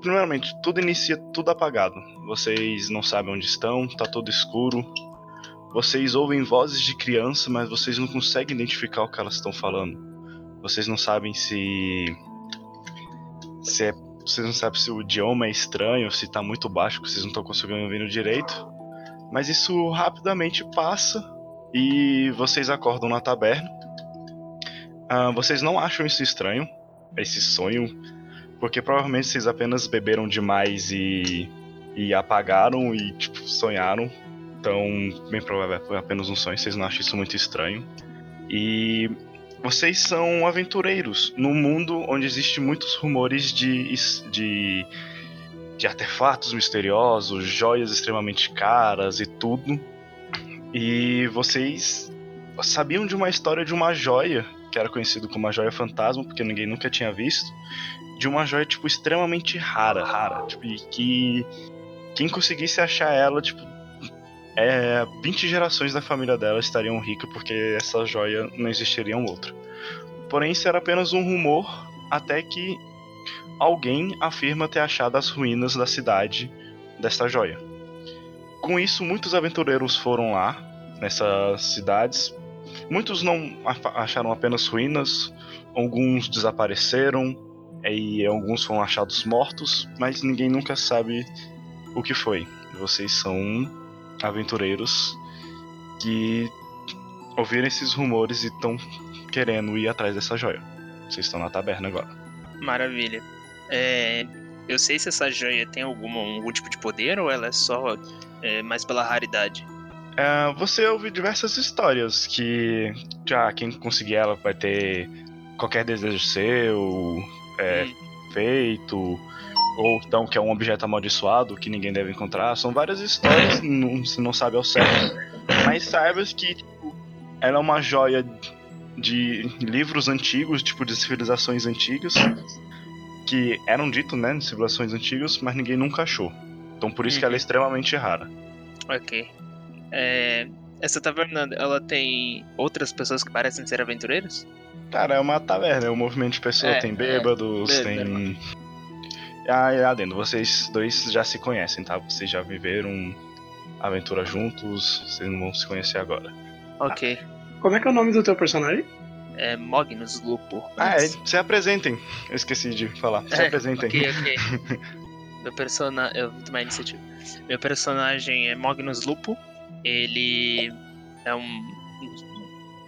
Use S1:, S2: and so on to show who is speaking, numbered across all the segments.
S1: Primeiramente, tudo inicia tudo apagado. Vocês não sabem onde estão, tá tudo escuro. Vocês ouvem vozes de criança, mas vocês não conseguem identificar o que elas estão falando. Vocês não sabem se. se é... Vocês não sabem se o idioma é estranho, se tá muito baixo, que vocês não estão conseguindo ouvir direito. Mas isso rapidamente passa e vocês acordam na taberna. Ah, vocês não acham isso estranho, esse sonho, porque provavelmente vocês apenas beberam demais e, e apagaram e tipo, sonharam. Então, bem provável foi apenas um sonho, vocês não acham isso muito estranho. E vocês são aventureiros num mundo onde existem muitos rumores de, de, de artefatos misteriosos, joias extremamente caras e tudo. E vocês sabiam de uma história de uma joia que era conhecido como a joia fantasma, porque ninguém nunca tinha visto, de uma joia tipo extremamente rara, rara, tipo, e que quem conseguisse achar ela, tipo, é, 20 gerações da família dela estariam ricas porque essa joia não existiria outro. Porém, isso era apenas um rumor até que alguém afirma ter achado as ruínas da cidade desta joia. Com isso, muitos aventureiros foram lá nessas cidades Muitos não acharam apenas ruínas, alguns desapareceram e alguns foram achados mortos, mas ninguém nunca sabe o que foi. Vocês são aventureiros que ouviram esses rumores e estão querendo ir atrás dessa joia. Vocês estão na taberna agora.
S2: Maravilha. É, eu sei se essa joia tem algum, algum tipo de poder ou ela é só é, mais pela raridade.
S1: É, você ouve diversas histórias que já quem conseguir ela vai ter qualquer desejo seu é, hum. feito, ou então que é um objeto amaldiçoado que ninguém deve encontrar. São várias histórias, não, você não sabe ao certo. Mas saiba que tipo, ela é uma joia de livros antigos, tipo de civilizações antigas, que eram ditos, né, de civilizações antigas, mas ninguém nunca achou. Então por isso que ela é uhum. extremamente rara.
S2: Ok. É, essa taverna, ela tem outras pessoas que parecem ser aventureiros?
S1: Cara, é uma taverna, é um movimento de pessoas, é, tem bêbados, é, tem. Ah, adendo, vocês dois já se conhecem, tá? Vocês já viveram aventura juntos, vocês não vão se conhecer agora.
S2: Ok.
S3: Como é que é o nome do teu personagem?
S2: É Magnus Lupo.
S1: Ah, é, se apresentem. Eu esqueci de falar. Se é, apresentem.
S2: Ok, ok. Meu personagem. Eu vou tomar iniciativa. Meu personagem é Magnus Lupo. Ele é um,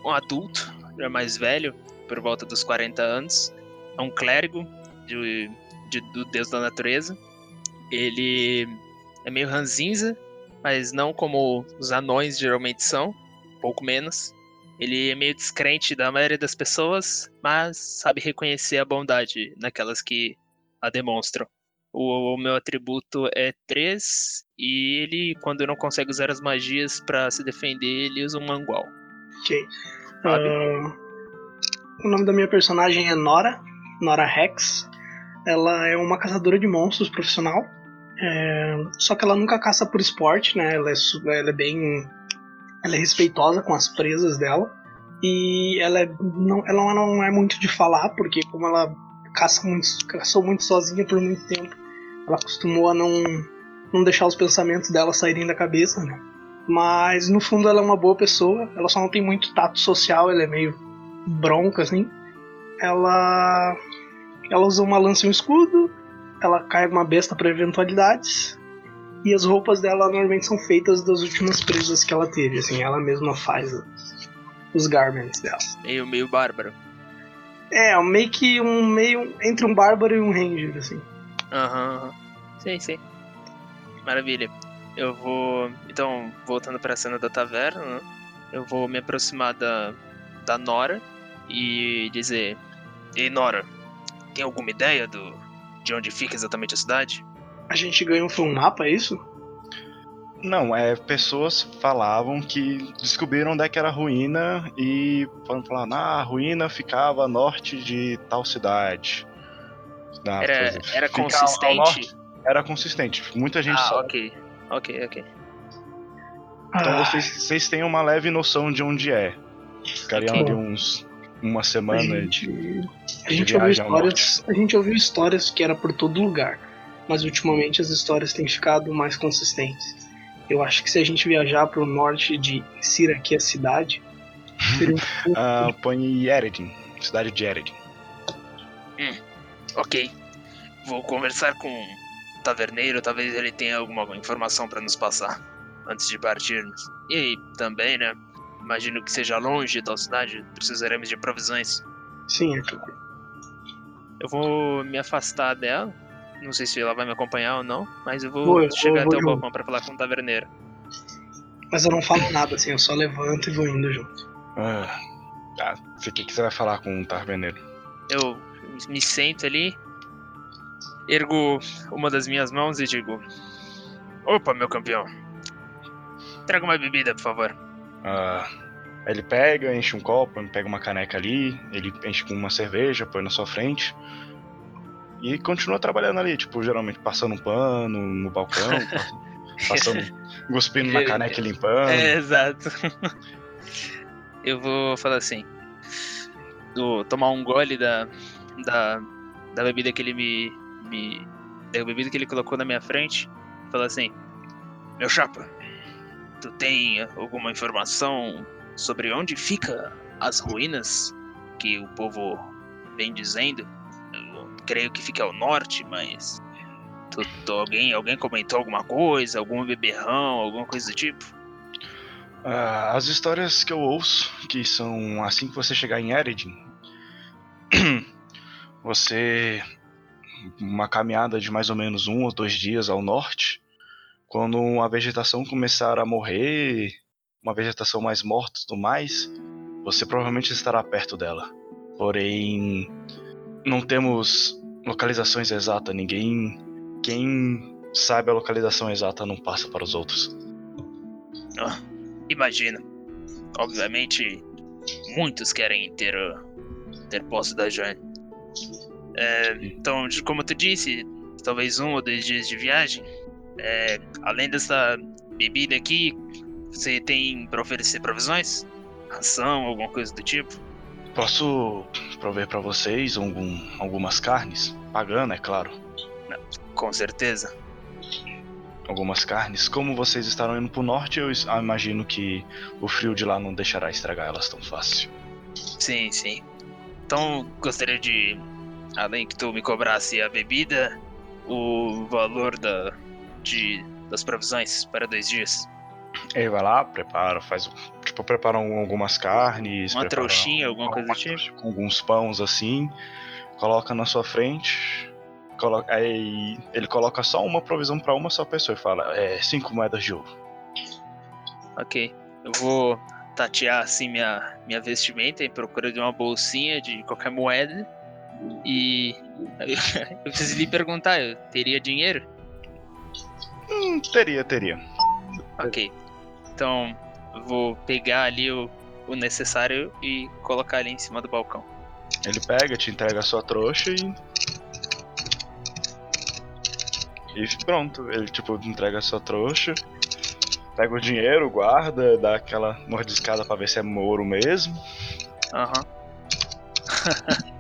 S2: um adulto, já mais velho, por volta dos 40 anos. É um clérigo de, de, do deus da natureza. Ele é meio ranzinza, mas não como os anões geralmente são, pouco menos. Ele é meio descrente da maioria das pessoas, mas sabe reconhecer a bondade naquelas que a demonstram. O, o, meu atributo é 3 e ele, quando não consegue usar as magias para se defender, ele usa um mangual.
S3: Ok. Uh, o nome da minha personagem é Nora, Nora Rex. Ela é uma caçadora de monstros profissional. É, só que ela nunca caça por esporte, né? Ela é, ela é bem. Ela é respeitosa com as presas dela. E ela, é, não, ela não é muito de falar, porque como ela caça muito, caçou muito sozinha por muito tempo, ela acostumou a não, não deixar os pensamentos dela saírem da cabeça, né? Mas no fundo ela é uma boa pessoa, ela só não tem muito tato social, ela é meio bronca assim. Ela ela usa uma lança e um escudo, ela carrega uma besta para eventualidades. E as roupas dela normalmente são feitas das últimas presas que ela teve, assim, ela mesma faz os garments dela.
S2: Meio, meio bárbaro.
S3: É, meio que um meio entre um bárbaro e um ranger, assim.
S2: Aham, aham. Sim, sim. Maravilha. Eu vou. Então, voltando pra cena da taverna, né? eu vou me aproximar da, da Nora e dizer: Ei, Nora, tem alguma ideia do, de onde fica exatamente a cidade?
S3: A gente ganhou um mapa, é isso?
S1: Não, é, pessoas falavam que descobriram onde é que era a ruína e foram falando, ah, a ruína ficava a norte de tal cidade. Ah,
S2: Era, era
S1: fica ao- ao
S2: consistente?
S1: Era consistente. Muita gente
S2: ah,
S1: sabe.
S2: ok. Ok, ok.
S1: Então
S3: Ah,
S1: vocês, vocês têm uma leve noção de onde é. Ficariam ali uns. Uma
S3: a
S1: semana de.
S3: gente, a
S1: de
S3: gente ouviu
S1: viagem ao
S3: histórias, a gente ouviu histórias que era por todo lugar, mas ultimamente as histórias têm ficado mais consistentes. Eu acho que se a gente viajar para o norte de Sira, que é a cidade, seria um pouco
S1: Ah, põe Eredin. Cidade de Eredin.
S2: Ok. Vou conversar com taverneiro, talvez ele tenha alguma informação pra nos passar antes de partirmos. E também, né? Imagino que seja longe da cidade, precisaremos de provisões.
S3: Sim, é claro.
S2: Eu vou me afastar dela. Não sei se ela vai me acompanhar ou não, mas eu vou
S3: Vou, eu
S2: chegar
S3: vou,
S2: até
S3: vou
S2: o
S3: junto.
S2: balcão pra falar com o taverneiro.
S3: Mas eu não falo nada, assim, eu só levanto e vou indo junto.
S1: Ah, tá. O que, que você vai falar com o Tarveneiro?
S2: Eu me sento ali, ergo uma das minhas mãos e digo: Opa, meu campeão, traga uma bebida, por favor.
S1: Ah, ele pega, enche um copo, pega uma caneca ali, ele enche com uma cerveja, põe na sua frente. E continua trabalhando ali, tipo, geralmente passando um pano no balcão, pass- passando, cuspindo na caneca e limpando.
S2: É, exato. Eu vou falar assim. Vou tomar um gole da, da, da bebida que ele me, me. Da bebida que ele colocou na minha frente. Falar assim. Meu chapa, tu tem alguma informação sobre onde fica as ruínas que o povo vem dizendo? Eu creio que fica ao norte, mas. Tu, tu- alguém, alguém comentou alguma coisa, algum beberrão, alguma coisa do tipo?
S1: Ah, as histórias que eu ouço, que são assim que você chegar em Eredin, você. Uma caminhada de mais ou menos um ou dois dias ao norte, quando a vegetação começar a morrer, uma vegetação mais morta e tudo mais, você provavelmente estará perto dela. Porém, não temos localizações exatas, ninguém. Quem sabe a localização exata não passa para os outros.
S2: Imagina. Obviamente, muitos querem ter, ter posse da joia. É, então, de- como tu disse, talvez um ou dois dias de viagem. É, além dessa bebida aqui, você tem pra oferecer provisões? Ração, alguma coisa do tipo?
S1: Posso prover para vocês algum, algumas carnes? Pagando, é claro.
S2: Com certeza.
S1: Algumas carnes. Como vocês estarão indo pro norte, eu imagino que o frio de lá não deixará estragar elas tão fácil.
S2: Sim, sim. Então, gostaria de, além que tu me cobrasse a bebida, o valor da, de, das provisões para dois dias.
S1: Ele vai lá, prepara, faz. Tipo, prepara um- algumas carnes.
S2: Uma trouxinha, alguma coisa do tipo.
S1: Com alguns pães assim. Coloca na sua frente. Coloca, aí ele coloca só uma provisão para uma só pessoa e fala: é cinco moedas de ouro.
S2: Ok. Eu vou tatear assim minha, minha vestimenta em procura de uma bolsinha de qualquer moeda. E eu preciso lhe perguntar, eu teria dinheiro?
S1: Hum, teria, teria.
S2: Ok. Então vou pegar ali o, o necessário e colocar ali em cima do balcão.
S1: Ele pega, te entrega a sua trouxa e. E pronto, ele tipo entrega a sua trouxa, pega o dinheiro, guarda, dá aquela mordiscada pra ver se é ouro mesmo.
S2: Aham.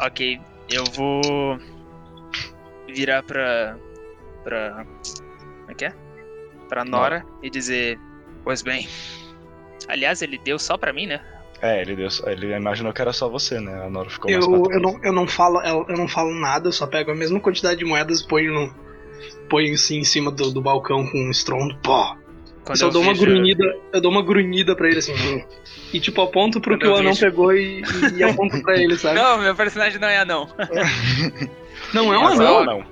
S2: ok, eu vou virar pra. pra. Como é que é? Pra Nora e dizer: Pois bem. Aliás, ele deu só pra mim, né?
S1: É, ele, deu, ele imaginou que era só você, né? A Nora ficou mais
S3: Eu, eu, não, eu, não falo, eu, eu não falo nada, eu só pego a mesma quantidade de moedas e ponho, no, ponho assim em cima do, do balcão com um estrondo. Pô!
S2: Quando
S3: só
S2: eu
S3: dou uma grunhida, eu dou uma grunhida pra ele assim. hum. E tipo, aponto pro
S2: Quando
S3: que o
S2: eu
S3: anão pegou e, e, aponto pra ele, sabe?
S2: Não, meu personagem não é anão.
S3: Não é um
S1: Mas
S3: anão.
S1: não.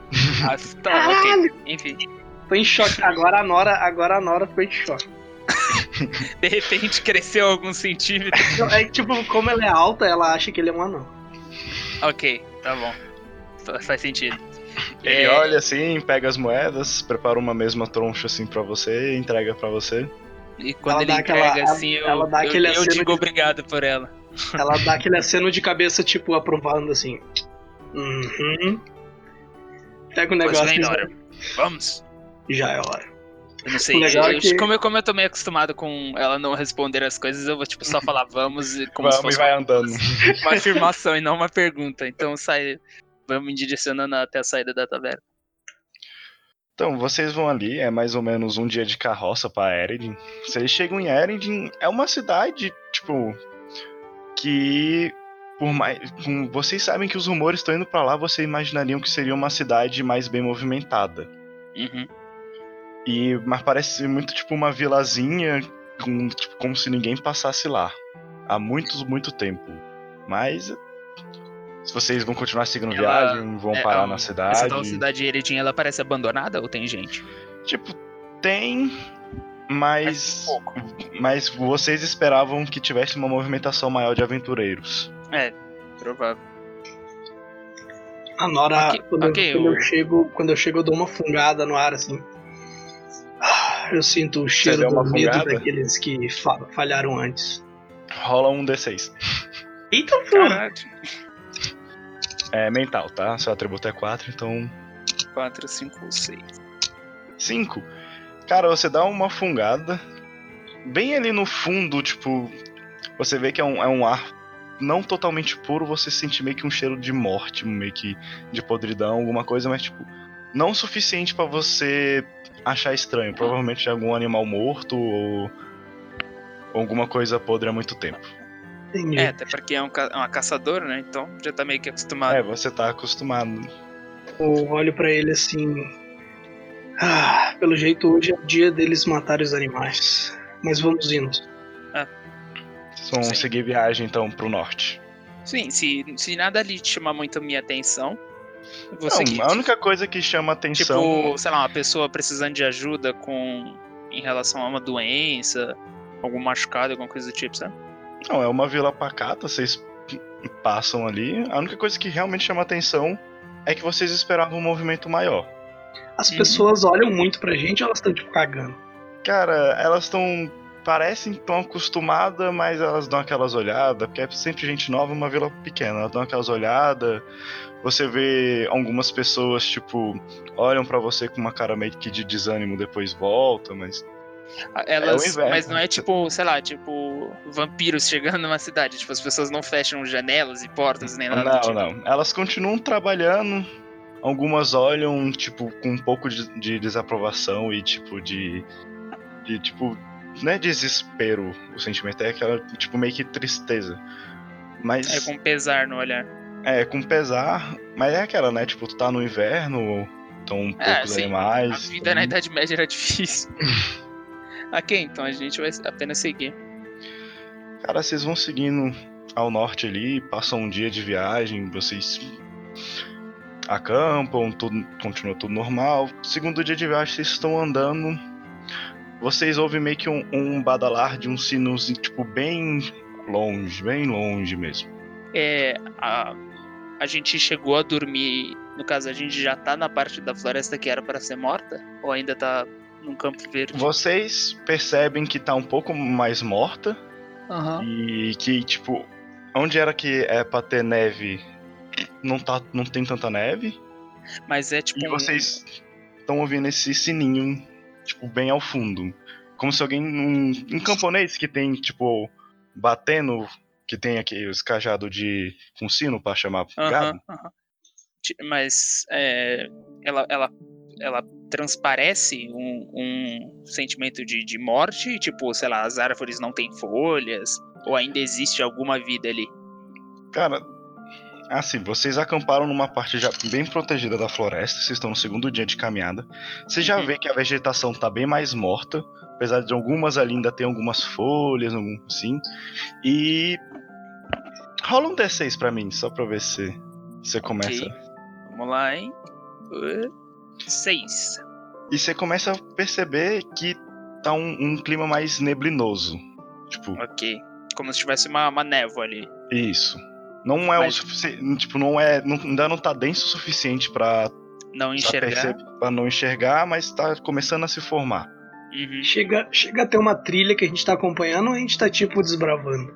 S2: Ah, tá, ok. Enfim,
S3: Tô em choque. Agora a Nora, agora a Nora ficou em choque.
S2: de repente cresceu alguns centímetros.
S3: É que, tipo, como ela é alta, ela acha que ele é um anão.
S2: Ok, tá bom. Fa- Faz sentido.
S1: Ele
S2: É,
S1: olha assim, pega as moedas, prepara uma mesma troncha assim pra você e entrega pra você.
S2: E quando
S3: ela
S2: ele
S3: dá aquela-
S2: entrega assim, eu,
S3: ela dá
S2: eu-
S3: aquele
S2: eu,
S3: aceno
S2: digo
S3: de-
S2: obrigado por ela.
S3: Ela dá aquele aceno de cabeça, tipo, aprovando assim. Uhum. Pega o
S2: Pois
S3: negócio
S2: bem,
S3: e
S2: Nora. Vamos.
S3: já é hora.
S2: Eu não sei.
S3: É
S2: eu-
S3: que-
S2: como, eu, como eu tô meio acostumado com ela não responder as coisas, eu vou tipo só falar vamos e como se
S1: Vamos
S2: fosse
S1: e vai andando.
S2: uma afirmação e não uma pergunta. Então sai. Vamos me direcionando até a saída da taverna.
S1: Então, vocês vão ali, é mais ou menos um dia de carroça pra Eredin. Vocês chegam em Eredin, é uma cidade, tipo, que por mais, com- vocês sabem que os rumores estão indo pra lá, vocês imaginariam que seria uma cidade mais bem movimentada.
S2: Uhum.
S1: E mas parece muito tipo uma vilazinha, com, tipo, como se ninguém passasse lá há muito, muito tempo. Mas se vocês vão continuar seguindo
S2: Ela-
S1: viagem, vão
S2: é,
S1: parar na
S2: Essa
S1: cidade.
S2: tal cidade de Eredin, ela parece abandonada ou tem gente?
S1: Tipo, tem, mas. Mas vocês esperavam que tivesse uma movimentação maior de aventureiros.
S2: É, provável.
S3: A Nora,
S2: Ok,
S3: quando, eu-
S2: ok,
S3: quando
S2: o-
S3: eu chego, quando eu chego, eu dou uma fungada no ar assim. Ah, Eu sinto o cheiro do
S1: uma
S3: medo
S1: fungada?
S3: daqueles que fa- falharam antes.
S1: Rola um D6.
S3: Eita porra!
S1: É mental, tá? Seu atributo é 4, então.
S2: 4, 5, 6.
S1: 5. Cara, você dá uma fungada. Bem ali no fundo, tipo. Você vê que é um, é um ar não totalmente puro, você sente meio que um cheiro de morte, meio que de podridão, alguma coisa, mas tipo. Não o suficiente pra você achar estranho. Provavelmente é algum animal morto ou. ou alguma coisa podre há muito tempo.
S3: Entendi.
S2: É, até porque é um ca- uma caçadora, né? Então já tá meio que acostumado.
S1: É, você tá acostumado.
S3: Eu olho pra ele assim. Ah, pelo jeito hoje é o dia deles matarem os animais. Mas vamos indo.
S1: Vocês vão
S2: Sim.
S1: seguir viagem então pro norte.
S2: Sim, se, se nada ali te chamar muito a minha atenção, vou
S1: Não, a única coisa que chama atenção.
S2: Tipo, sei lá, uma pessoa precisando de ajuda com em relação a uma doença, algum machucado, alguma coisa do tipo, sabe?
S1: Não, é uma vila pacata, vocês passam ali. A única coisa que realmente chama atenção é que vocês esperavam um movimento maior.
S3: As
S2: Uhum.
S3: pessoas olham muito pra gente ou elas estão tipo cagando?
S1: Cara, elas estão. parecem tão acostumadas, mas elas dão aquelas olhadas, porque é sempre gente nova, uma vila pequena. Elas dão aquelas olhadas. Você vê algumas pessoas, tipo, olham pra você com uma cara meio que de desânimo, depois volta, mas.
S2: Ah, Elas,
S1: É
S2: mas não é tipo, sei lá, tipo vampiros chegando numa cidade. Tipo, as pessoas não fecham janelas e portas nem nada.
S1: Não,
S2: tipo.
S1: não. Elas continuam trabalhando. Algumas olham, tipo, com um pouco de, de desaprovação e, tipo, de. de tipo. Não é desespero o sentimento, é aquela, tipo, meio que tristeza. Mas.
S2: É com pesar no olhar.
S1: É, com pesar, mas é aquela, né? Tipo, tu tá no inverno, estão
S2: É,
S1: poucos
S2: sim.
S1: animais.
S2: A vida na Idade Média era difícil. ok, então a gente vai apenas seguir.
S1: Cara, vocês vão seguindo ao norte ali, passam um dia de viagem, vocês acampam, tudo, continua tudo normal. Segundo dia de viagem, vocês estão andando. Vocês ouvem meio que um, um badalar de um sinos, tipo, bem longe, bem longe mesmo.
S2: É, a, a gente chegou a dormir. No caso, a gente já tá na parte da floresta que era para ser morta? Ou ainda tá num campo verde?
S1: Vocês percebem que tá um pouco mais morta
S2: Aham.
S1: e que, tipo, onde era que é pra ter neve, não, tá, não tem tanta neve.
S2: Mas é tipo.
S1: E
S2: um-
S1: vocês estão ouvindo esse sininho, tipo, bem ao fundo. Como se alguém. Um, um camponês que tem, tipo, batendo. Que tem aqui os cajados de. com sino pra chamar
S2: Aham,
S1: gado.
S2: Ti- Mas é, ela, ela, ela transparece um, um sentimento de, de morte, tipo, sei lá, as árvores não têm folhas, ou ainda existe alguma vida ali.
S1: Cara, assim, vocês acamparam numa parte já bem protegida da floresta, vocês estão no segundo dia de caminhada. Você já
S2: Uhum.
S1: vê que a vegetação tá bem mais morta, apesar de algumas ali ainda ter algumas folhas, algum- assim. E. Rola um D6 pra mim, só pra eu ver se você começa.
S2: Ok. Vamos lá, hein? Uh, Seis.
S1: E você começa a perceber que tá um, um clima mais neblinoso. Tipo,
S2: Ok. Como se tivesse uma, uma névoa ali.
S1: isso. Não é
S2: Mas-
S1: o suficiente. Tipo, não é. não- ainda não tá denso o suficiente pra
S2: Não enxergar.
S1: pra não enxergar, mas tá começando a se formar.
S2: Uhum.
S3: Chega, chega a ter uma trilha que a gente tá acompanhando ou a gente tá tipo desbravando?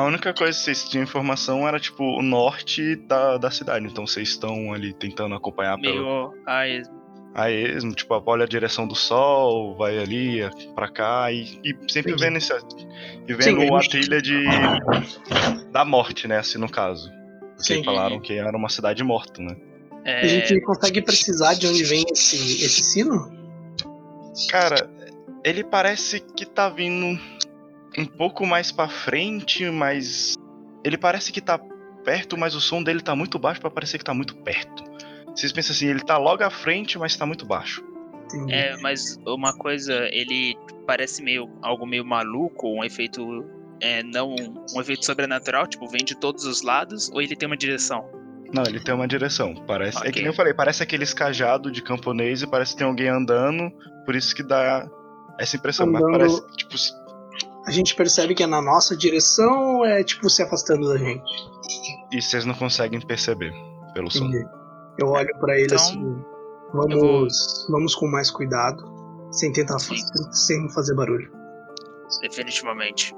S1: A única coisa que vocês tinham informação era, tipo, o norte da, da cidade. Então vocês estão ali tentando acompanhar pelo,
S2: Meio. Ai,
S1: a esmo, tipo, olha a direção do sol, vai ali, pra cá, e, e sempre
S3: Entendi.
S1: vendo esse. E vendo
S3: Sim, a
S1: a
S3: gente-
S1: trilha de. da morte, né? Assim, no caso. Vocês
S3: Sim.
S1: falaram que era uma cidade morta, né?
S2: é,
S3: A gente consegue precisar de onde vem esse, esse sino?
S1: Cara, ele parece que tá vindo um pouco mais pra frente, mas ele parece que tá perto, mas o som dele tá muito baixo pra parecer que tá muito perto. Vocês pensam assim, ele tá logo à frente, mas tá muito baixo.
S3: Entendi.
S2: É, mas uma coisa, ele parece meio algo meio maluco, um efeito é, não um efeito sobrenatural, tipo, vem de todos os lados, ou ele tem uma direção?
S1: Não, ele tem uma direção. Parece. É
S2: Ok.
S1: que nem eu falei, parece aqueles cajados de camponês e parece que tem alguém andando, por isso que dá essa impressão.
S3: Andando-
S1: Mas parece, tipo, se-
S3: A gente percebe que é na nossa direção ou é tipo se afastando da gente?
S1: e vocês não conseguem perceber pelo som.
S3: Entendi. Eu olho pra ele
S2: Então,
S3: assim. Vamos, vamos com mais cuidado, sem tentar
S2: Sim.
S3: fa- sem fazer barulho.
S2: Definitivamente.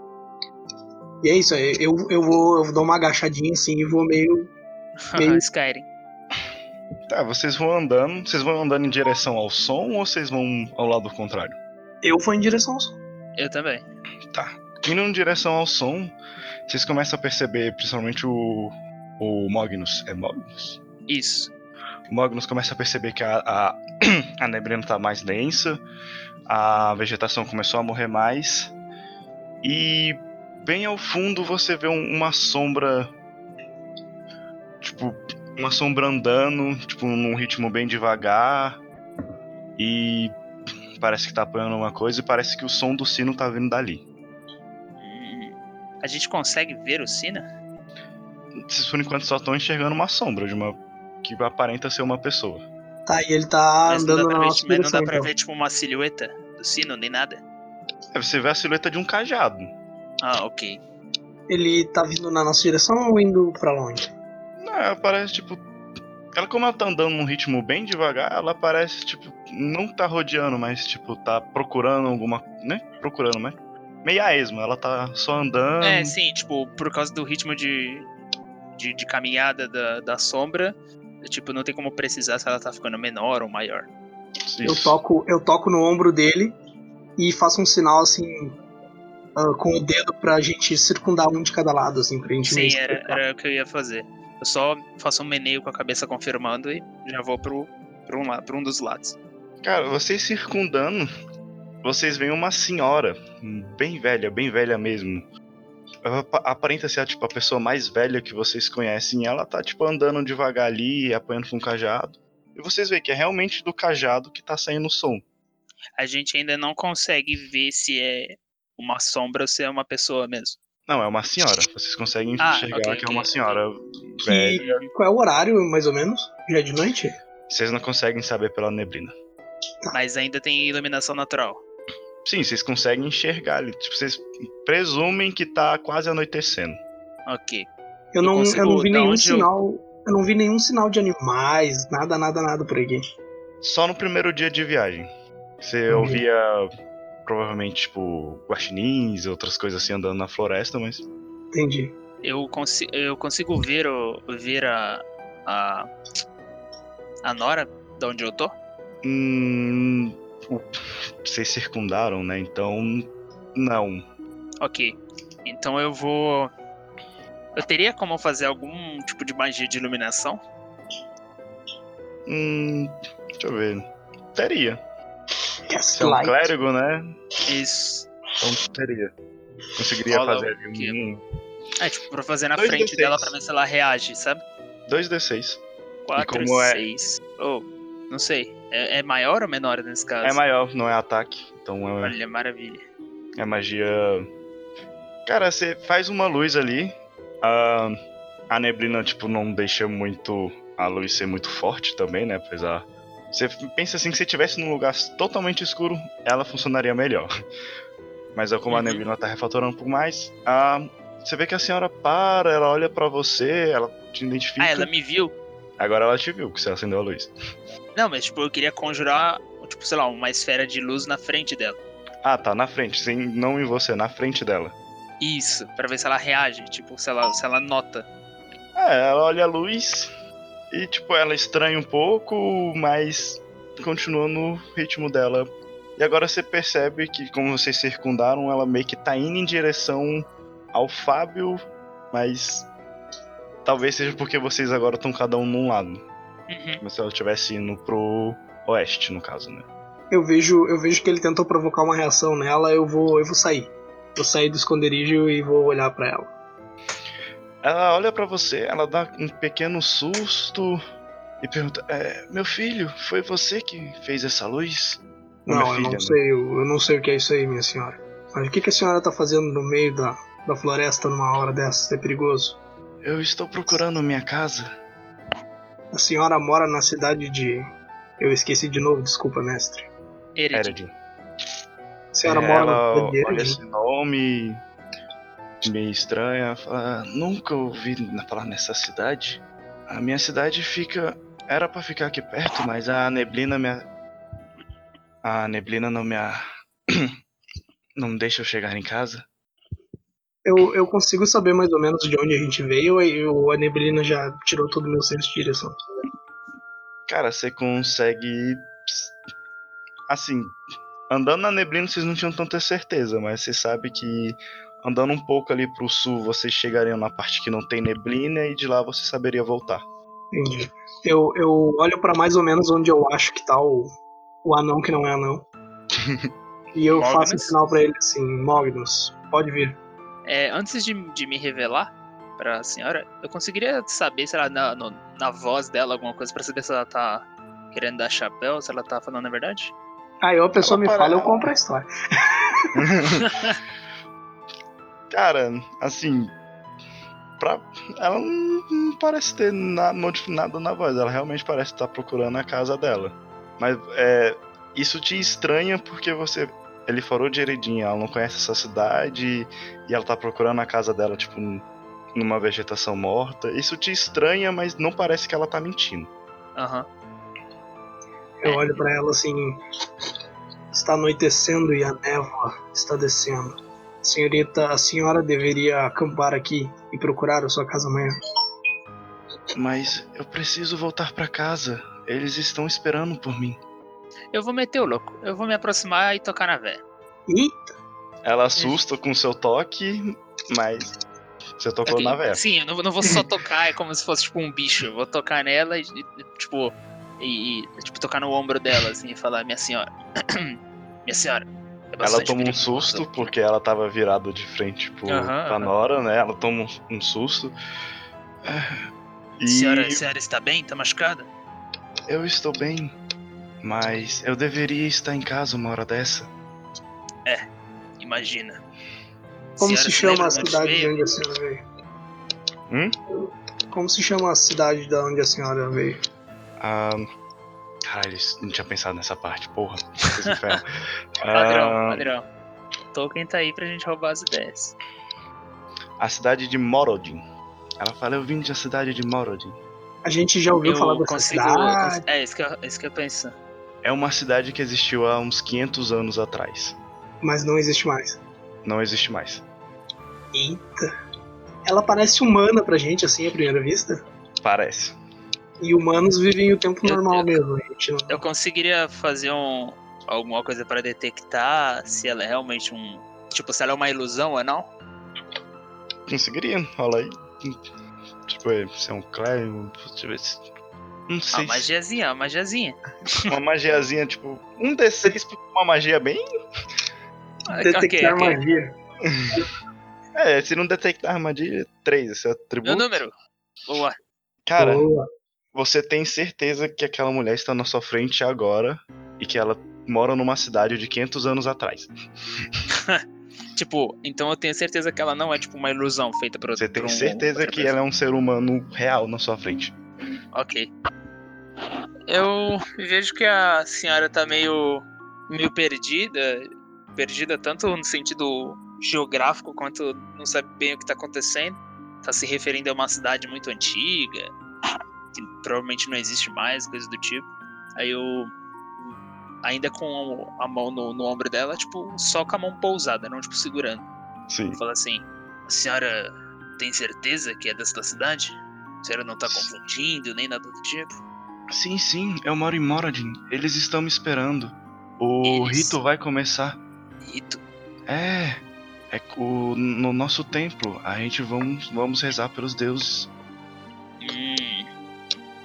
S3: E é isso, eu, eu, eu vou eu vou dar uma agachadinha assim e vou meio. Meio-
S2: Skyrim.
S1: Tá, vocês vão andando. Vocês vão andando em direção ao som ou vocês vão ao lado contrário?
S3: Eu vou em direção ao som.
S2: Eu também.
S1: Tá. Indo em direção ao som, vocês começam a perceber, principalmente o. O Magnus. É Magnus?
S2: Isso.
S1: O Magnus começa a perceber que a, a, a neblina tá mais densa, a vegetação começou a morrer mais. E bem ao fundo você vê um- uma sombra. Tipo, uma sombra andando, tipo, num ritmo bem devagar. E parece que tá apanhando uma coisa e parece que o som do sino tá vindo dali.
S2: A gente consegue ver o Sina?
S1: Vocês por enquanto só estão enxergando uma sombra de uma. que aparenta ser uma pessoa.
S3: Tá, e ele tá
S2: mas não
S3: andando
S2: dá
S3: na
S2: pra, ver,
S3: nossa
S2: mas não dá pra
S3: então.
S2: ver, tipo, uma silhueta do sino, nem nada.
S1: É, você vê a silhueta de um cajado.
S2: Ah, ok.
S3: Ele tá vindo na nossa direção ou indo pra longe?
S1: Não, ela parece tipo. Ela, como ela tá andando num ritmo bem devagar, ela parece, tipo, não tá rodeando, mas, tipo, tá procurando alguma. né? Procurando, mas. Meio a esmo, ela tá só andando.
S2: É, sim, tipo, por causa do ritmo de, de, de caminhada da, da sombra, tipo, não tem como precisar se ela tá ficando menor ou maior.
S1: Isso.
S3: Eu toco, eu toco no ombro dele e faço um sinal assim ah, com o dedo pra gente circundar um de cada lado, assim, pra gente
S2: Sim, era, era o que eu ia fazer. Eu só faço um meneio com a cabeça confirmando e já vou pro, pro, um, pro um dos lados.
S1: Cara, vocês circundando, vocês veem uma senhora, bem velha, bem velha mesmo. Aparenta ser tipo, a pessoa mais velha que vocês conhecem. Ela tá tipo andando devagar ali, apanhando com o cajado. E vocês veem que é realmente do cajado que tá saindo o som.
S2: A gente ainda não consegue ver se é uma sombra ou se é uma pessoa mesmo.
S1: Não, é uma senhora. Vocês conseguem
S2: Ah,
S1: enxergar
S2: ok,
S1: que é
S2: ok,
S1: uma senhora
S3: Que-
S1: velha.
S3: Qual é o horário, mais ou menos? Já é de noite?
S1: Vocês não conseguem saber pela neblina.
S2: Mas ainda tem iluminação natural.
S1: Sim, vocês conseguem enxergar ali. Tipo, vocês presumem que tá quase anoitecendo.
S2: Ok.
S3: Eu não, eu
S2: consigo-
S3: não vi nenhum
S2: onde eu-
S3: sinal. Eu... não vi nenhum sinal de animais, nada, nada, nada por aqui.
S1: Só no primeiro dia de viagem. Você
S3: Uhum.
S1: ouvia provavelmente, tipo, guaxinins e outras coisas assim andando na floresta, mas.
S3: Entendi.
S2: Eu, consi eu consigo ver, o, ver a, a. A Nora, de onde eu tô?
S1: Hum, vocês circundaram, né? Então, não.
S2: Ok. Então eu vou. Eu teria como fazer algum tipo de magia de iluminação?
S1: Hum, deixa eu ver. Teria. Você é um clérigo, né?
S2: Isso.
S1: Então teria. Conseguiria
S2: Rola
S1: fazer ali um.
S2: É, tipo, pra fazer na
S1: Dois
S2: frente
S1: D6.
S2: dela pra ver se ela reage, sabe?
S1: 2d6.
S2: 4,
S1: como é-
S2: 6. Oh, não sei. É, é maior ou menor nesse caso?
S1: É maior, não é ataque. Então é,
S2: Olha, maravilha.
S1: é magia. Cara, você faz uma luz ali. A, a neblina, tipo, não deixa muito a luz ser muito forte também, né? Apesar. Você pensa assim que se tivesse num lugar totalmente escuro, ela funcionaria melhor. Mas é como a
S2: Uhum.
S1: neblina tá refatorando um pouco mais. A, você vê que a senhora para, ela olha pra você, ela te identifica.
S2: Ah, ela me viu?
S1: Agora ela te viu que você acendeu a luz.
S2: Não, mas tipo, eu queria conjurar, tipo, sei lá, uma esfera de luz na frente dela.
S1: Ah, tá, na frente, sem, não em você, na frente dela.
S2: Isso, pra ver se ela reage, tipo, se ela, se ela nota.
S1: É, ela olha a luz e, tipo, ela estranha um pouco, mas continua no ritmo dela. E agora você percebe que, como vocês circundaram, ela meio que tá indo em direção ao Fábio, mas. Talvez seja porque vocês agora estão cada um num lado.
S2: Uhum.
S1: Como se ela estivesse indo pro oeste, no caso, né?
S3: Eu vejo, eu vejo que ele tentou provocar uma reação nela, eu vou, eu vou sair. Vou sair do esconderijo e vou olhar pra ela.
S1: Ela olha pra você, ela dá um pequeno susto e pergunta: é, Meu filho, foi você que fez essa luz? Ou
S3: Não,
S1: minha
S3: eu
S1: filha,
S3: não
S1: né?
S3: sei, eu, eu não sei o que é isso aí, minha senhora. Mas o que, que a senhora tá fazendo no meio da, da floresta numa hora dessa? É perigoso.
S1: Eu estou procurando minha casa.
S3: A senhora mora na cidade de. Eu esqueci de novo, desculpa, mestre.
S2: Ered.
S1: Ered.
S3: A senhora
S1: É,
S3: mora na
S1: ela
S3: cidade de
S1: olha esse nome meio estranha, fala, nunca ouvi falar nessa cidade. A minha cidade fica, era pra ficar aqui perto, mas a neblina me, a- a neblina não me, a- não me deixa eu chegar em casa.
S3: Eu, eu consigo saber mais ou menos de onde a gente veio e o- a neblina já tirou todo o meu senso de direção.
S1: Cara, você consegue, assim, andando na neblina vocês não tinham tanta certeza, mas você sabe que andando um pouco ali pro sul vocês chegariam na parte que não tem neblina e de lá você saberia voltar.
S3: Entendi. Eu, eu olho pra mais ou menos onde eu acho que tá o, o anão que não é anão. e eu
S2: Magnus?
S3: faço um sinal pra ele assim: Magnus, pode vir.
S2: É, antes de, de me revelar pra senhora, eu conseguiria saber, sei lá, na, no- na voz dela alguma coisa pra saber se ela tá querendo dar chapéu, se ela tá falando a verdade?
S3: Aí a pessoa
S1: Ela
S3: me
S1: para-
S3: fala, eu compro a história.
S1: Cara, assim. Pra... Ela não, parece ter na, modifi- nada na voz. Ela realmente parece estar procurando a casa dela. Mas é, isso te estranha porque você. Ele falou de Eredinha, ela não conhece essa cidade e ela tá procurando a casa dela, tipo, num- numa vegetação morta. Isso te estranha, mas não parece que ela tá mentindo.
S2: Aham.
S3: Eu olho pra ela assim: está anoitecendo e a névoa está descendo. Senhorita, a senhora deveria acampar aqui e procurar a sua casa amanhã.
S1: Mas eu preciso voltar pra casa. Eles estão esperando por mim.
S2: Eu vou meter o louco. Eu vou me aproximar e tocar na véia.
S3: Eita,
S1: Ela assusta com seu toque, mas você tocou
S2: Ok,
S1: na véia.
S2: Sim, eu não, vou- não vou só tocar, é como se fosse tipo um bicho. Eu vou tocar nela e, e, tipo. E, e, tipo, tocar no ombro dela, assim, e falar, minha senhora. minha senhora. É
S1: Ela toma um
S2: perigoso."
S1: susto porque ela tava virada de frente pro,
S2: Aham,
S1: pra
S2: aham.
S1: Nora, né? Ela toma um, um susto. E
S2: Senhora, a senhora está bem? Tá machucada?
S1: eu estou bem, mas eu deveria estar em casa uma hora dessa.
S2: Imagina.
S3: como
S2: Senhora
S3: se chama a cidade de onde a senhora veio?
S1: Hum?
S3: Como se chama a cidade de onde a senhora veio?
S1: Ah, caralho, não tinha pensado nessa parte, porra.
S2: Padrão,
S1: Ah,
S2: padrão. Tolkien tá aí pra gente roubar as ideias.
S1: a cidade de Morodin. Ela fala, eu vim da cidade de Morodin.
S3: A gente já ouviu
S2: eu
S3: falar dessa
S2: consigo.
S3: cidade.
S2: É, isso que, eu, é isso que eu penso.
S1: É uma cidade que existiu há uns 500 anos atrás.
S3: mas não existe mais.
S1: Não existe mais.
S3: Eita. Ela parece humana pra gente, assim, à primeira vista.
S1: Parece.
S3: E humanos vivem o tempo
S2: Eu-
S3: normal
S2: eu-
S3: mesmo, gente. Não...
S2: Eu conseguiria fazer um alguma coisa pra detectar se ela é realmente um. Tipo, se ela é uma ilusão ou não?
S1: Conseguiria, rola aí. Tipo, é, se é um Clérigo, deixa eu ver se. Não
S2: Uma
S1: sei. se-
S2: magiazinha, uma magiazinha.
S1: Uma magiazinha, tipo, um D6 pra uma magia bem.
S3: Detectar
S2: ok, ok.
S3: magia.
S1: É, se não detectar magia, 3, esse é o atributo.
S2: Meu número. Boa.
S1: Cara,
S3: Boa.
S1: você tem certeza que aquela mulher está na sua frente agora e que ela mora numa cidade de 500 anos atrás.
S2: Tipo, então eu tenho certeza que ela não é tipo uma ilusão feita por
S1: Você
S2: por
S1: tem
S2: um-
S1: certeza que ela é um ser humano real na sua frente.
S2: Ok. Eu vejo que a senhora tá meio. meio perdida. Perdida tanto no sentido geográfico quanto não sabe bem o que tá acontecendo. Tá se referindo a uma cidade muito antiga, que provavelmente não existe mais, coisa do tipo. Aí eu. Ainda com a mão no, no ombro dela, tipo, só com a mão pousada, não tipo segurando.
S1: Sim.
S2: Fala assim: A senhora tem certeza que é desta cidade? A senhora não tá confundindo, nem nada do tipo?
S1: Sim, sim, eu moro em Moradin. Eles estão me esperando. O
S2: Eles?
S1: rito vai começar.
S2: Rito?
S1: É. É o, no nosso templo. A gente vamos, vamos rezar pelos deuses.
S2: Hum,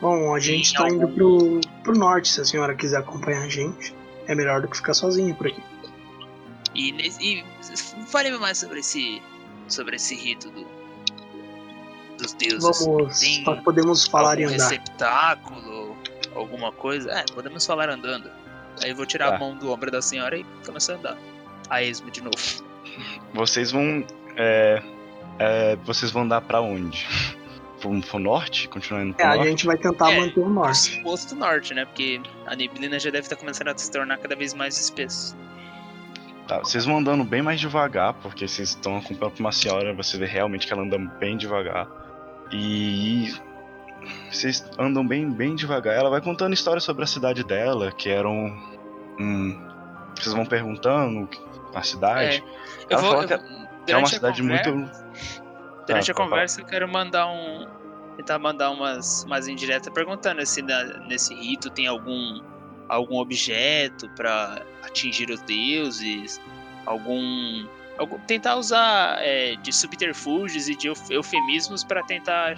S3: Bom, a gente tá indo pro, pro norte, se a senhora quiser acompanhar a gente. É melhor do que ficar sozinha por aqui.
S2: e, e fale-me mais sobre esse. sobre esse rito do, dos deuses.
S3: Vamos.
S2: Tem
S3: Nós podemos falar e andar.
S2: receptáculo, alguma coisa? É, podemos falar andando. Aí eu vou tirar
S1: Tá.
S2: a mão do ombro da senhora e começar a andar. A esmo de novo.
S1: Vocês vão. É, é, vocês vão dar pra onde? Pro, pro norte? Continuar indo pro
S3: É, a
S1: norte?
S3: gente vai tentar
S2: É,
S3: manter o norte.
S2: Suposto norte, né? Porque a neblina já deve estar começando a se tornar cada vez mais espessa.
S1: Tá, vocês vão andando bem mais devagar, porque vocês estão acompanhando uma senhora, você vê realmente que ela anda bem devagar. E vocês andam bem, bem devagar. Ela vai contando histórias sobre a cidade dela, que eram. Hum, vocês vão perguntando a cidade.
S2: É, eu
S1: Ela
S2: vou.
S1: fala
S2: eu-
S1: que é
S2: durante
S1: é uma cidade
S2: conversa-
S1: muito.
S2: Durante
S1: Ah,
S2: a conversa eu quero mandar um. Tentar mandar umas, umas indiretas perguntando se na- nesse rito tem algum algum objeto pra atingir os deuses, algum. algum- tentar usar é, de subterfúgios e de euf- eufemismos pra tentar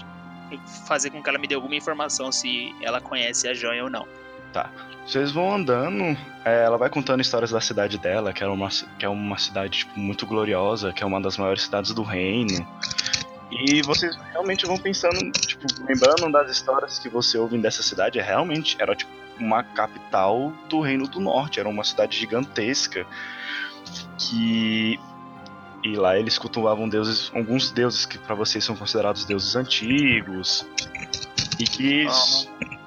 S2: fazer com que ela me dê alguma informação se ela conhece a joia ou não.
S1: Vocês vão andando, é, ela vai contando histórias da cidade dela, que, era uma, que é uma cidade tipo, muito gloriosa, que é uma das maiores cidades do reino. E vocês realmente vão pensando, tipo, lembrando das histórias que você ouve dessa cidade, é realmente era tipo uma capital do Reino do Norte, era uma cidade gigantesca que e lá eles cultuavam deuses, alguns deuses que pra vocês são considerados deuses antigos e que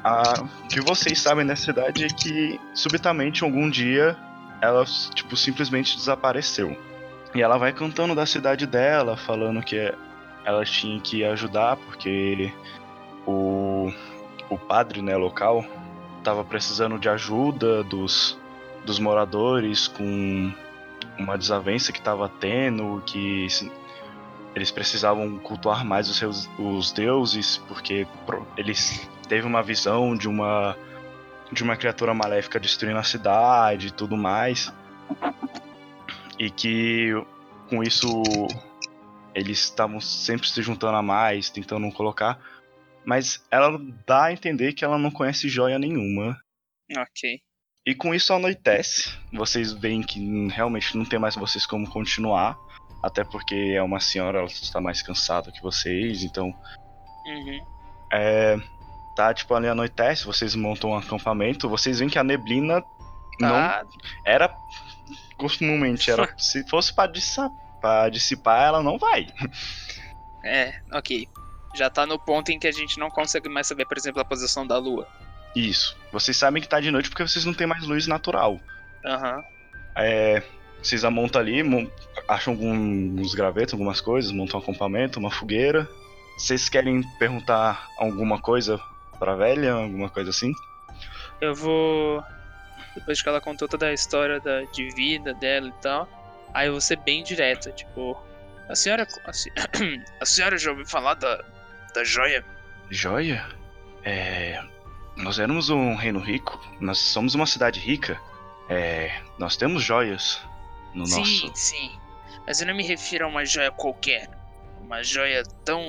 S1: a- o que vocês sabem nessa cidade é que subitamente algum dia ela tipo simplesmente desapareceu. E ela vai cantando da cidade dela, falando que ela tinha que ajudar porque o o padre, né, local tava precisando de ajuda dos dos moradores com uma desavença que tava tendo, que eles precisavam cultuar mais os seus os deuses porque eles teve uma visão de uma de uma criatura maléfica destruindo a cidade e tudo mais. E que com isso eles estavam sempre se juntando a mais, tentando colocar. Mas ela dá a entender que ela não conhece joia nenhuma.
S2: Ok.
S1: E com isso anoitece. Vocês veem que realmente não tem mais vocês como continuar. Até porque é uma senhora, ela está mais cansada que vocês, então
S2: Uhum.
S1: é, tá, tipo, ali anoitece, vocês montam um acampamento, vocês veem que a neblina não
S2: Tá.
S1: era costumemente era se fosse para dissipar, pra dissipar, ela não vai.
S2: É, ok. Já tá no ponto em que a gente não consegue mais saber, por exemplo, a posição da lua.
S1: Isso. Vocês sabem que tá de noite porque vocês não têm mais luz natural.
S2: Aham.
S1: É, vocês montam ali, acham alguns gravetos, algumas coisas, montam um acampamento, uma fogueira. Vocês querem perguntar alguma coisa pra velha, alguma coisa assim?
S2: Eu vou. Depois que ela contou toda a história da, de vida dela e tal, aí eu vou ser bem direto, tipo. A senhora. A, se- a senhora já ouviu falar da, da joia?
S1: Joia? É, nós éramos um reino rico, nós somos uma cidade rica. É, nós temos joias no
S2: sim,
S1: nosso.
S2: sim. Mas eu não me refiro a uma joia qualquer. Uma joia tão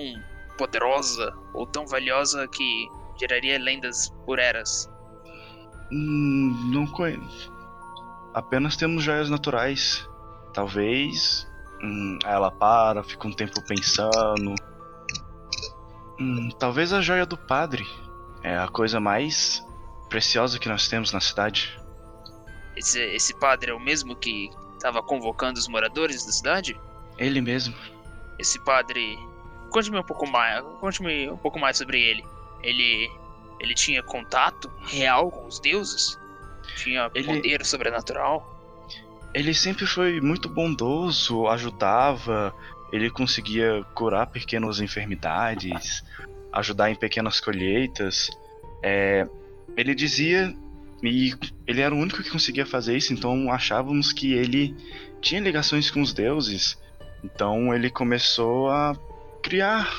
S2: poderosa ou tão valiosa que geraria lendas por eras.
S1: Hum, não conheço. Apenas temos joias naturais. Talvez. hum, ela para, fica um tempo pensando. Hum, talvez a joia do padre. É a coisa mais preciosa que nós temos na cidade.
S2: Esse, esse padre é o mesmo que estava convocando os moradores da cidade?
S1: Ele mesmo.
S2: Esse padre. Conte-me um pouco mais. Conte-me um pouco mais sobre ele. Ele. Ele tinha contato real com os deuses? Tinha
S1: Ele-
S2: poder sobrenatural?
S1: Ele sempre foi muito bondoso, ajudava, ele conseguia curar pequenas enfermidades, ajudar em pequenas colheitas. É, ele dizia, e ele era o único que conseguia fazer isso, então achávamos que ele tinha ligações com os deuses. Então ele começou a criar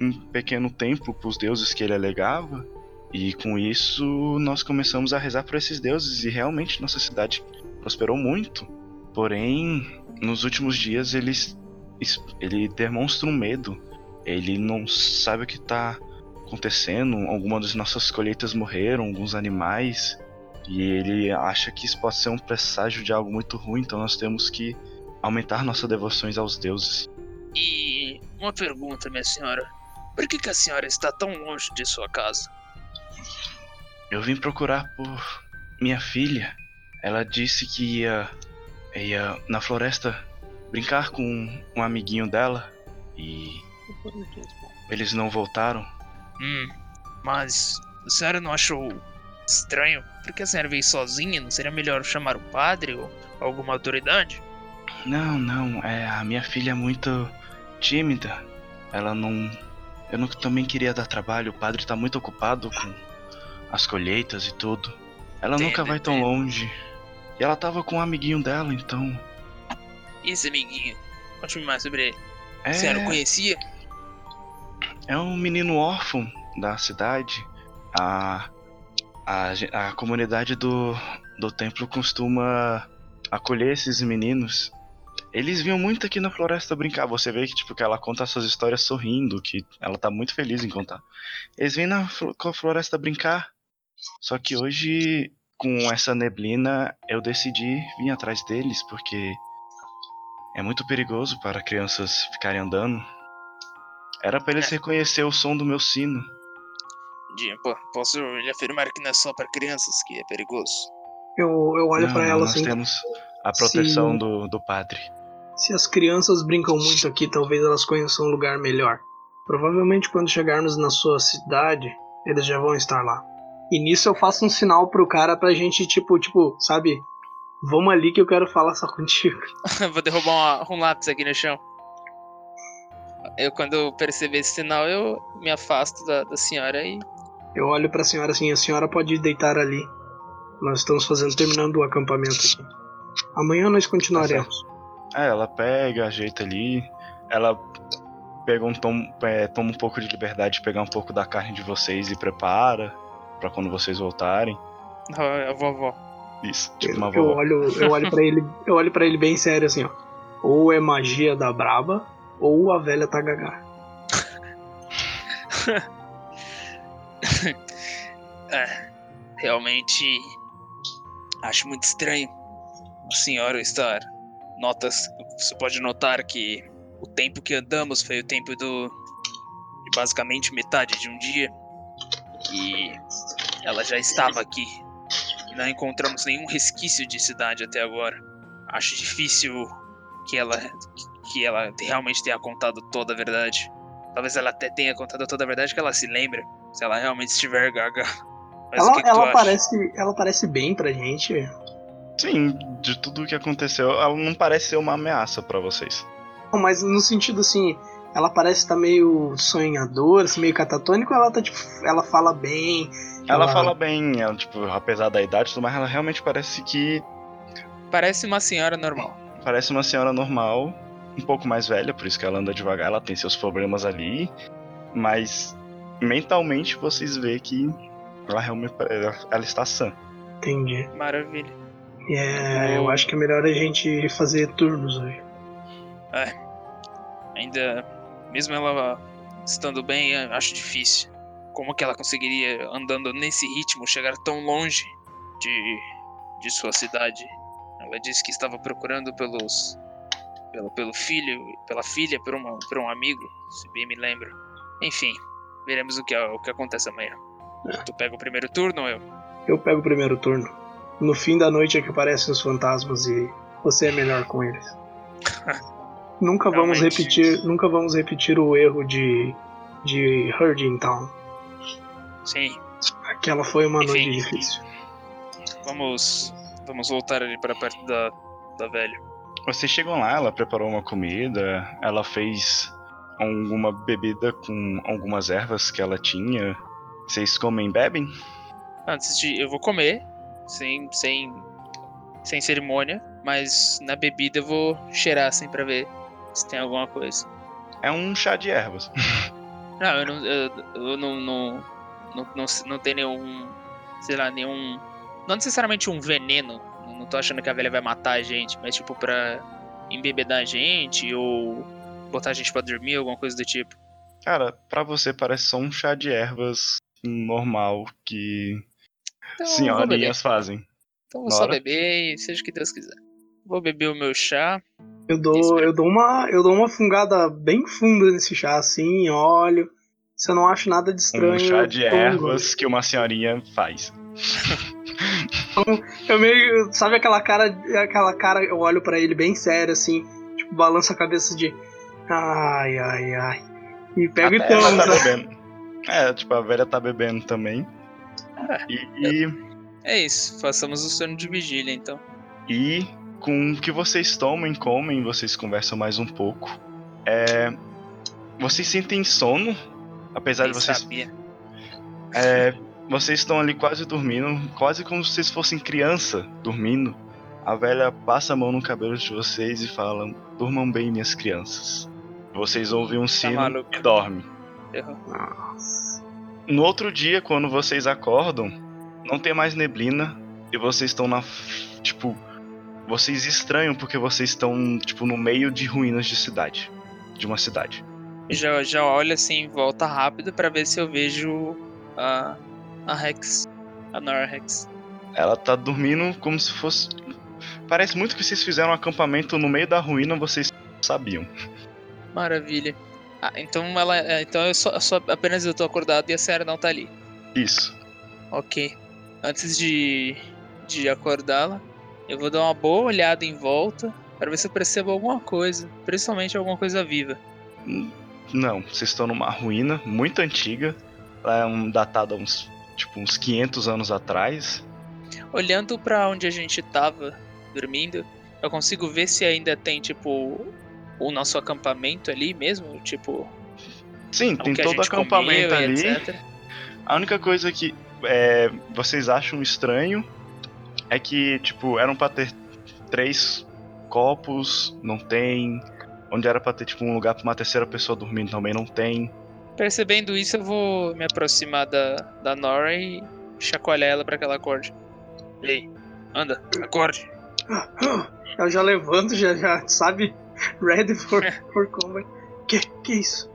S1: um pequeno templo para os deuses que ele alegava. E com isso nós começamos a rezar por esses deuses e realmente nossa cidade prosperou muito. Porém, nos últimos dias ele, ele demonstra um medo. Ele não sabe o que está acontecendo. Algumas das nossas colheitas morreram, alguns animais. E ele acha que isso pode ser um presságio de algo muito ruim, então nós temos que aumentar nossas devoções aos deuses.
S2: E uma pergunta, minha senhora. Por que, que a senhora está tão longe de sua casa?
S1: Eu vim procurar por minha filha. Ela disse que ia, ia na floresta brincar com um amiguinho dela e eles não voltaram.
S2: Hum, mas a senhora não achou estranho? Por que a senhora veio sozinha? Não seria melhor chamar o padre ou alguma autoridade?
S1: Não, não, é a minha filha é muito tímida. Ela não. Eu não, também queria dar trabalho. O padre tá muito ocupado com as colheitas e tudo. Ela
S2: Entendo,
S1: nunca vai tão longe. E ela tava com um amiguinho dela, então.
S2: Esse amiguinho? Conte-me mais sobre ele.
S1: É,
S2: A senhora o conhecia?
S1: É um menino órfão da cidade. A, a, a comunidade do, do templo costuma acolher esses meninos. Eles vinham muito aqui na floresta brincar. Você vê que tipo que ela conta essas histórias sorrindo, que ela tá muito feliz em contar. Eles vêm na floresta brincar. Só que hoje, com essa neblina, eu decidi vir atrás deles porque é muito perigoso para crianças ficarem andando. Era para eles
S2: É.
S1: reconhecer o som do meu sino.
S2: De- pô, posso lhe afirmar que não é só para crianças que é perigoso.
S3: Eu, eu olho pra ela
S1: nós
S3: assim.
S1: temos a proteção
S3: Se-
S1: do, do padre.
S3: Se as crianças brincam muito aqui, talvez elas conheçam um lugar melhor. Provavelmente quando chegarmos na sua cidade, eles já vão estar lá. E nisso eu faço um sinal pro cara pra gente, tipo, tipo, sabe? Vamos ali que eu quero falar só contigo.
S2: Vou derrubar uma- um lápis aqui no chão. Eu, quando eu perceber esse sinal, eu me afasto da, da senhora e.
S3: Eu olho pra senhora assim, a senhora pode deitar ali. Nós estamos fazendo, terminando o acampamento aqui. Amanhã nós continuaremos.
S1: É, ela pega, ajeita ali. Ela pega um tom, é, toma um pouco de liberdade de pegar um pouco da carne de vocês e prepara pra quando vocês voltarem.
S2: A vovó.
S1: Isso, tipo uma
S3: eu, eu
S1: vovó.
S3: olho, eu olho para ele, eu olho para ele bem sério assim, ó. Ou é magia da braba, ou a velha tá gaga.
S2: É, realmente acho muito estranho a senhora estar. Notas, você pode notar que o tempo que andamos foi o tempo do de basicamente metade de um dia e ela já estava aqui e não encontramos nenhum resquício de cidade até agora. Acho difícil que ela que ela realmente tenha contado toda a verdade. Talvez ela até tenha contado toda a verdade que ela se lembra, se ela realmente estiver gaga. Mas o
S3: Ela,
S2: que, que
S3: ela
S2: acha?
S3: parece, ela parece bem pra gente.
S1: Sim, de tudo o que aconteceu, ela não parece ser uma ameaça pra vocês.
S3: Não, Mas no sentido assim, ela parece estar meio sonhadora, assim, meio catatônico, ela tá tipo, ela fala bem.
S1: Ela fala bem, ela, tipo, apesar da idade e tudo mais, ela realmente parece que
S2: Parece uma senhora normal.
S1: parece uma senhora normal, um pouco mais velha, por isso que ela anda devagar, ela tem seus problemas ali, mas mentalmente vocês veem que ela realmente ela, ela está sã.
S3: Entendi.
S2: Maravilha.
S3: É, eu acho que é melhor a gente fazer turnos hoje.
S2: Ainda, mesmo ela estando bem, eu acho difícil. Como que ela conseguiria, andando nesse ritmo, chegar tão longe de, de sua cidade? Ela disse que estava procurando pelos, pelo, pelo filho, pela filha, por, uma, por um amigo, se bem me lembro. Enfim, veremos o que, o que acontece amanhã. Tu pega o primeiro turno ou eu?
S3: Eu pego o primeiro turno. No fim da noite é que aparecem os fantasmas e você é melhor com eles. nunca vamos
S2: Realmente.
S3: repetir, nunca vamos repetir o erro de de Herding Town.
S2: Sim,
S3: Aquela foi uma
S2: Enfim.
S3: noite difícil.
S2: vamos, vamos voltar ali para perto da, da velha.
S1: Vocês chegam lá, ela preparou uma comida, ela fez alguma bebida com algumas ervas que ela tinha. Vocês comem e bebem?
S2: Antes de. Eu vou comer, sem, sem, sem cerimônia, mas na bebida eu vou cheirar assim pra ver se tem alguma coisa.
S1: É um chá de ervas.
S2: Não, eu não. Eu, eu não, não, não, não, não tem nenhum. Sei lá, nenhum. Não necessariamente um veneno. Não tô achando que a velha vai matar a gente, mas tipo pra embebedar a gente ou botar a gente pra dormir, alguma coisa do tipo.
S1: Cara, pra você parece só um chá de ervas normal que
S2: Então,
S1: senhorinhas fazem.
S2: Então vou só
S1: Bora.
S2: beber e seja o que Deus quiser. Vou beber o meu chá.
S3: Eu dou, eu dou uma, eu dou uma fungada bem funda nesse chá assim, olho. Se eu não acho nada de estranho,
S1: Um chá de ervas que uma senhorinha faz.
S3: Eu meio, sabe aquela cara, aquela cara, eu olho pra ele bem sério assim, tipo, balanço a cabeça de ai, ai, ai. E pego e
S1: Até ela
S3: tomo,
S1: tá bebendo. É, tipo, a velha tá bebendo também. E, e,
S2: É isso, façamos o sono de vigília então.
S1: e com o que vocês tomam, comem, vocês conversam mais um pouco. É, vocês sentem sono, apesar
S2: Quem
S1: de vocês
S2: sabia?
S1: É, vocês estão ali quase dormindo, quase como se vocês fossem criança dormindo. A velha passa a mão no cabelo de vocês e fala: Durmam bem, minhas crianças. Vocês ouvem um sino
S2: maluco.
S1: e dormem.
S3: Nossa.
S1: No outro dia, quando vocês acordam, não tem mais neblina e vocês estão na. Tipo. Vocês estranham porque vocês estão, tipo, no meio de ruínas de cidade. De uma cidade.
S2: Já, já olho assim, volta rápido pra ver se eu vejo a, a Rex. A Nora Rex.
S1: Ela tá dormindo como se fosse. Parece muito que vocês fizeram um acampamento no meio da ruína, vocês sabiam.
S2: Maravilha. Ah, então ela. é, Então eu só, só apenas eu tô acordado e a senhora não tá ali.
S1: Isso.
S2: Ok. Antes de, de acordá-la, eu vou dar uma boa olhada em volta para ver se eu percebo alguma coisa, principalmente alguma coisa viva.
S1: Não, vocês estão numa ruína muito antiga. Ela é um, datada uns, tipo, uns 500 anos atrás.
S2: Olhando pra onde a gente tava dormindo, eu consigo ver se ainda tem tipo o nosso acampamento ali mesmo, tipo,
S1: Sim, tem todo o acampamento ali.
S2: etc.
S1: A única coisa que é, vocês acham estranho é que, tipo, eram pra ter três copos, não tem. Onde era pra ter, tipo, um lugar pra uma terceira pessoa dormindo também não tem.
S2: Percebendo isso, eu vou me aproximar da, da Nora e chacoalhar ela pra que ela acorde. Ei, anda, acorde.
S3: Eu já levanto, já, já sabe? Ready for, for combat. Que, que isso?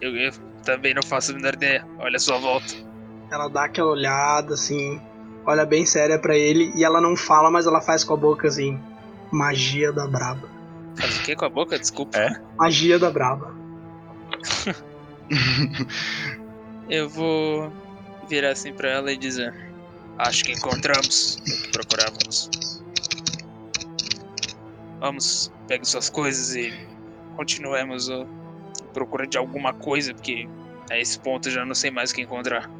S2: Eu, eu também não faço a menor ideia. Olha a sua volta.
S3: Ela dá aquela olhada assim, olha bem séria pra ele e ela não fala, mas ela faz com a boca assim. Magia da braba.
S2: Faz o que com a boca? Desculpa.
S1: É?
S3: Magia da braba.
S2: Eu vou virar assim pra ela e dizer: Acho que encontramos o que procurávamos. Vamos, pegue suas coisas e continuemos a procura de alguma coisa, porque a esse ponto eu já não sei mais o que encontrar.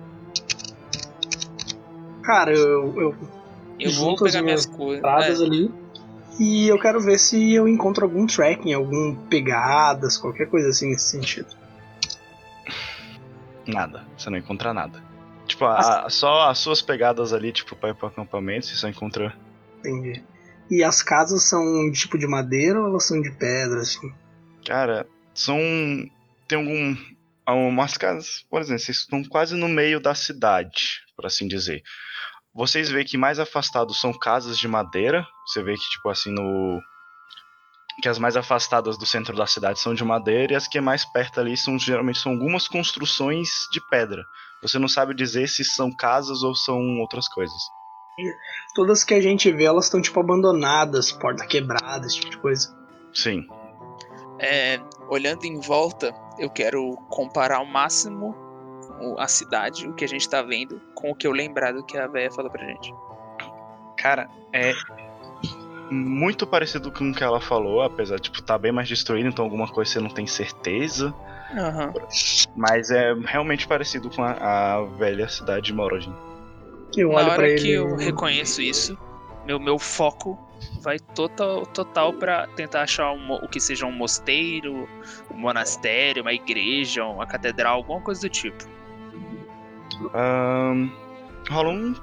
S3: Cara, eu, eu
S2: Eu vou pegar minhas
S3: minhas
S2: coisas. É,
S3: ali. E eu quero ver se eu encontro algum tracking, algum pegadas, qualquer coisa assim nesse sentido.
S1: Nada, você não encontra nada. Tipo, a- só as suas pegadas ali, tipo, pra ir pro acampamento, você só encontra.
S3: Entendi. E as casas são tipo de madeira ou elas são de pedra, assim?
S1: Cara, são. Tem algum. umas casas, por exemplo, vocês estão quase no meio da cidade, por assim dizer. Vocês veem que mais afastados são casas de madeira. Você vê que, tipo assim, no. Que as mais afastadas do centro da cidade são de madeira e as que é mais perto ali são geralmente são algumas construções de pedra. Você não sabe dizer se são casas ou são outras coisas.
S3: Todas que a gente vê, elas estão tipo abandonadas, porta quebrada, esse tipo de coisa.
S1: Sim.
S2: É, olhando em volta, eu quero comparar ao máximo a cidade, o que a gente tá vendo, com o que eu lembrar do que a véia falou pra gente.
S1: Cara, é muito parecido com o que ela falou, apesar de tipo, tá bem mais destruído, então alguma coisa você não tem certeza.
S2: Aham.
S1: Mas é realmente parecido com a, a velha cidade de Morogin.
S3: Eu
S2: Na
S3: olho
S2: hora
S3: ele.
S2: que eu reconheço isso, meu, meu foco vai total, total para tentar achar um o que seja um mosteiro, um monastério, uma igreja, uma catedral, alguma coisa do tipo.
S1: Ahn, rola um,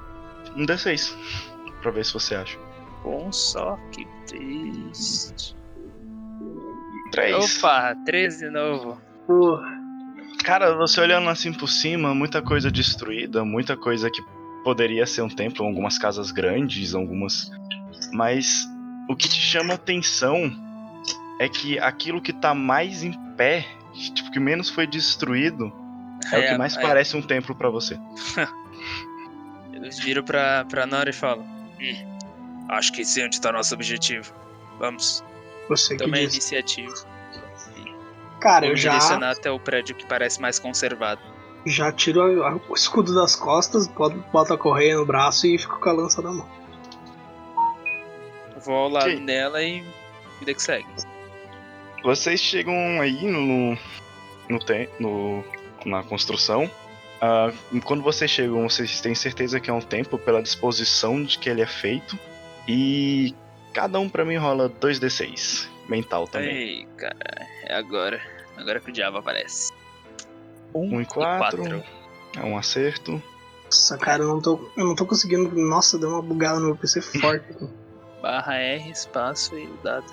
S1: um D6 pra ver se você acha.
S2: Bom só, que triste.
S1: 3.
S2: Opa, 13 de novo.
S3: Pô,
S1: Cara, você olhando assim por cima, muita coisa destruída, muita coisa que poderia ser um templo, algumas casas grandes, algumas. Mas o que te chama atenção é que aquilo que tá mais em pé, que, tipo, que menos foi destruído, é, o que mais
S2: aí
S1: parece um templo pra você.
S2: Eu viro pra, pra Nora e falo: "Hum, Acho que sei onde tá nosso objetivo. Vamos,
S3: você que
S2: tome a
S3: diz.
S2: iniciativa.
S3: Cara,
S2: Vou
S3: eu já,
S2: direcionar até o prédio que parece mais conservado.
S3: já tiro a- a- o escudo das costas, boto, boto a correia no braço e fico com a lança na mão.
S2: Vou ao lado
S1: Ok.
S2: dela e vida que segue.
S1: Vocês chegam aí no. no, tem, no na construção. Ah, quando vocês chegam, vocês têm certeza que é um templo pela disposição de que ele é feito. E cada um pra mim rola 2d6. Mental também.
S2: Ei, cara, é agora. Agora que o diabo aparece.
S1: 1 e 4. É um acerto.
S3: Nossa, cara, eu não tô, eu não tô conseguindo. Nossa, deu uma bugada no meu PC forte aqui.
S2: Barra R, espaço e o dado.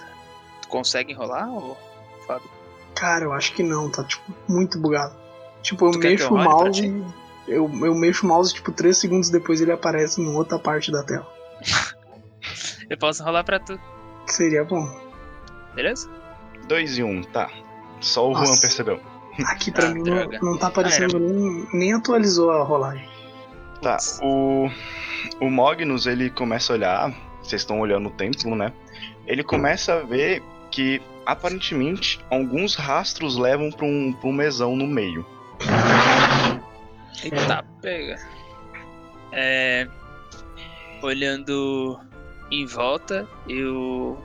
S2: Tu consegue enrolar, ou Fábio?
S3: Cara, eu acho que não, tá tipo muito bugado. Tipo, eu
S2: Tu
S3: mexo
S2: eu
S3: o mouse. Eu, eu mexo o mouse, tipo, 3 segundos depois ele aparece em outra parte da tela.
S2: Eu posso enrolar pra tu,
S3: seria bom.
S2: beleza?
S1: 2 e 1, tá. Só o Juan percebeu.
S3: Aqui pra
S2: Ah,
S3: mim não, não tá aparecendo nem, nem atualizou a rolagem.
S1: Tá, o, o Magnus, ele começa a olhar, vocês estão olhando o templo, né? Ele começa a ver que, aparentemente, alguns rastros levam pra um, pra um mesão no meio.
S2: Eita, pega. É. Olhando em volta, eu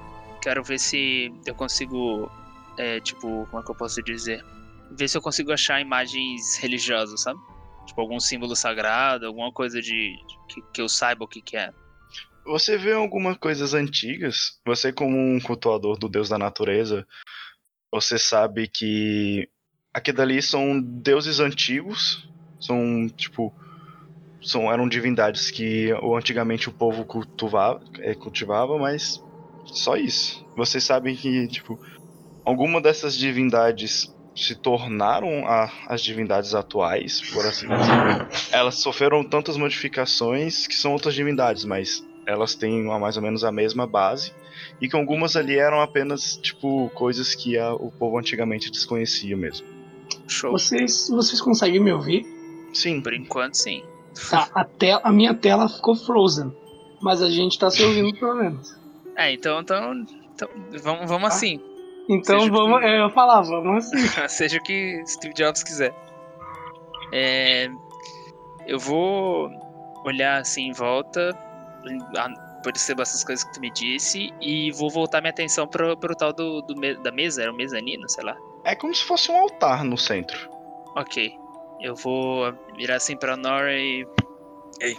S2: quero ver se eu consigo. É, tipo, como é que eu posso dizer? Ver se eu consigo achar imagens religiosas, sabe? Tipo, algum símbolo sagrado, alguma coisa de. que, que eu saiba o que, que é.
S1: Você vê algumas coisas antigas, você como um cultuador do deus da natureza, você sabe que aqui dali são deuses antigos, são tipo são eram divindades que o- antigamente o povo cultivava, é, cultivava, mas só isso. Vocês sabem que tipo alguma dessas divindades se tornaram a- as divindades atuais, por assim dizer. Elas sofreram tantas modificações que são outras divindades, mas elas têm uma- mais ou menos a mesma base e que algumas ali eram apenas tipo coisas que a- o povo antigamente desconhecia mesmo.
S2: Show.
S3: Vocês, vocês conseguem me ouvir?
S1: Sim,
S2: Por enquanto, sim.
S3: Tá, a, te- a minha tela ficou frozen. Mas a gente tá se ouvindo pelo menos.
S2: É, então. então, então vamos, vamos
S3: Ah.
S2: assim.
S3: Então
S2: Seja
S3: vamos.
S2: que-
S3: é, Eu falava, vamos assim.
S2: Seja o que Steve Jobs quiser. É, eu vou olhar assim em volta, a- perceber essas coisas que tu me disse, e vou voltar minha atenção pro, pro tal do, do da mesa, era o mezanino, sei lá.
S1: é como se fosse um altar no centro.
S2: Ok. Eu vou virar assim pra Nora e. Ei,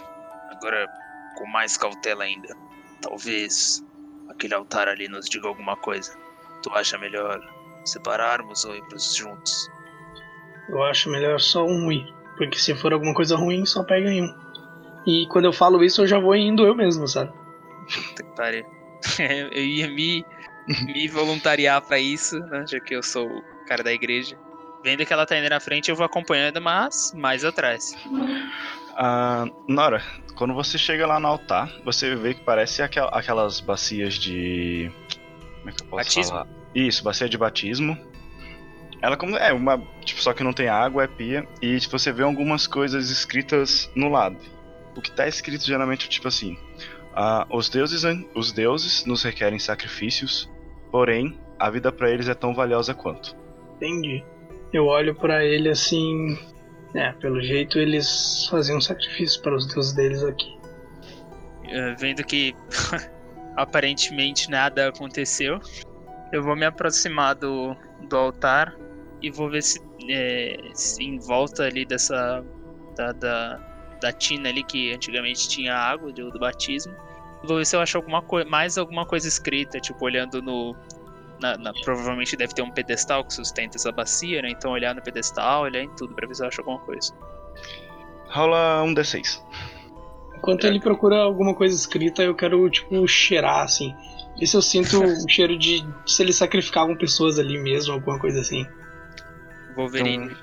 S2: agora com mais cautela ainda. Talvez aquele altar ali nos diga alguma coisa. Tu acha melhor separarmos ou irmos juntos?
S3: Eu acho melhor só um ir. Porque se for alguma coisa ruim, só pega em um. E quando eu falo isso, eu já vou indo eu mesmo, sabe?
S2: Puta que pariu. eu ia me, me voluntariar pra isso, né? Já que eu sou o cara da igreja. Vendo que ela tá indo na frente, eu vou acompanhando, mas mais atrás.
S1: Ah, Nora, quando você chega lá no altar, você vê que parece aquel- aquelas bacias de. Como é que eu posso
S2: Batismo?
S1: falar? Isso, bacia de batismo. Ela como é uma, tipo, só que não tem água, é pia e tipo, você vê algumas coisas escritas no lado. O que tá escrito geralmente é tipo assim: ah, os deuses, os deuses nos requerem sacrifícios, porém a vida pra eles é tão valiosa quanto.
S3: Entendi. Eu olho pra ele assim. É, pelo jeito eles faziam sacrifício para os deuses deles aqui.
S2: Eh, vendo que aparentemente nada aconteceu, eu vou me aproximar do, do altar e vou ver se, eh, se em volta ali dessa da, da, da tina ali que antigamente tinha água do, do batismo. Vou ver se eu acho alguma mais alguma coisa escrita, tipo olhando no na- na- provavelmente deve ter um pedestal que sustenta essa bacia, né? Então olhar no pedestal, olhar em tudo pra ver se eu acho alguma coisa.
S1: Rola um D6.
S3: Enquanto ele procura alguma coisa escrita, eu quero, tipo, cheirar, assim. Ver se eu sinto o cheiro de se eles sacrificavam pessoas ali mesmo, alguma coisa assim.
S2: Wolverine.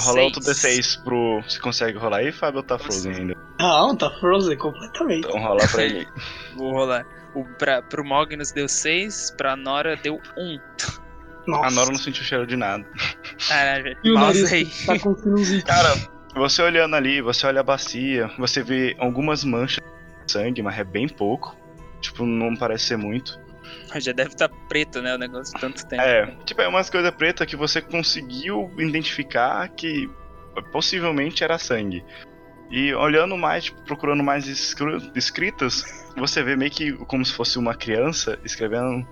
S1: Rola outro
S2: Seis.
S1: D6 pro. Você consegue rolar aí, Fábio, ou tá frozen ainda?
S3: Não, tá frozen completamente.
S1: Então rola pra ele.
S2: Vou rolar. O, pra, pro Magnus deu 6, pra Nora deu 1.
S3: Nossa.
S1: A Nora não sentiu cheiro de nada.
S2: Caralho,
S3: tá com sinusite.
S1: Cara, você olhando ali, você olha a bacia, você vê algumas manchas de sangue, mas é bem pouco. Tipo, não parece ser muito.
S2: Já deve estar preto, né? O negócio tanto tempo.
S1: É, tipo, é umas coisas pretas que você conseguiu identificar que possivelmente era sangue. E olhando mais, tipo, procurando mais escritas, você vê meio que como se fosse uma criança escrevendo,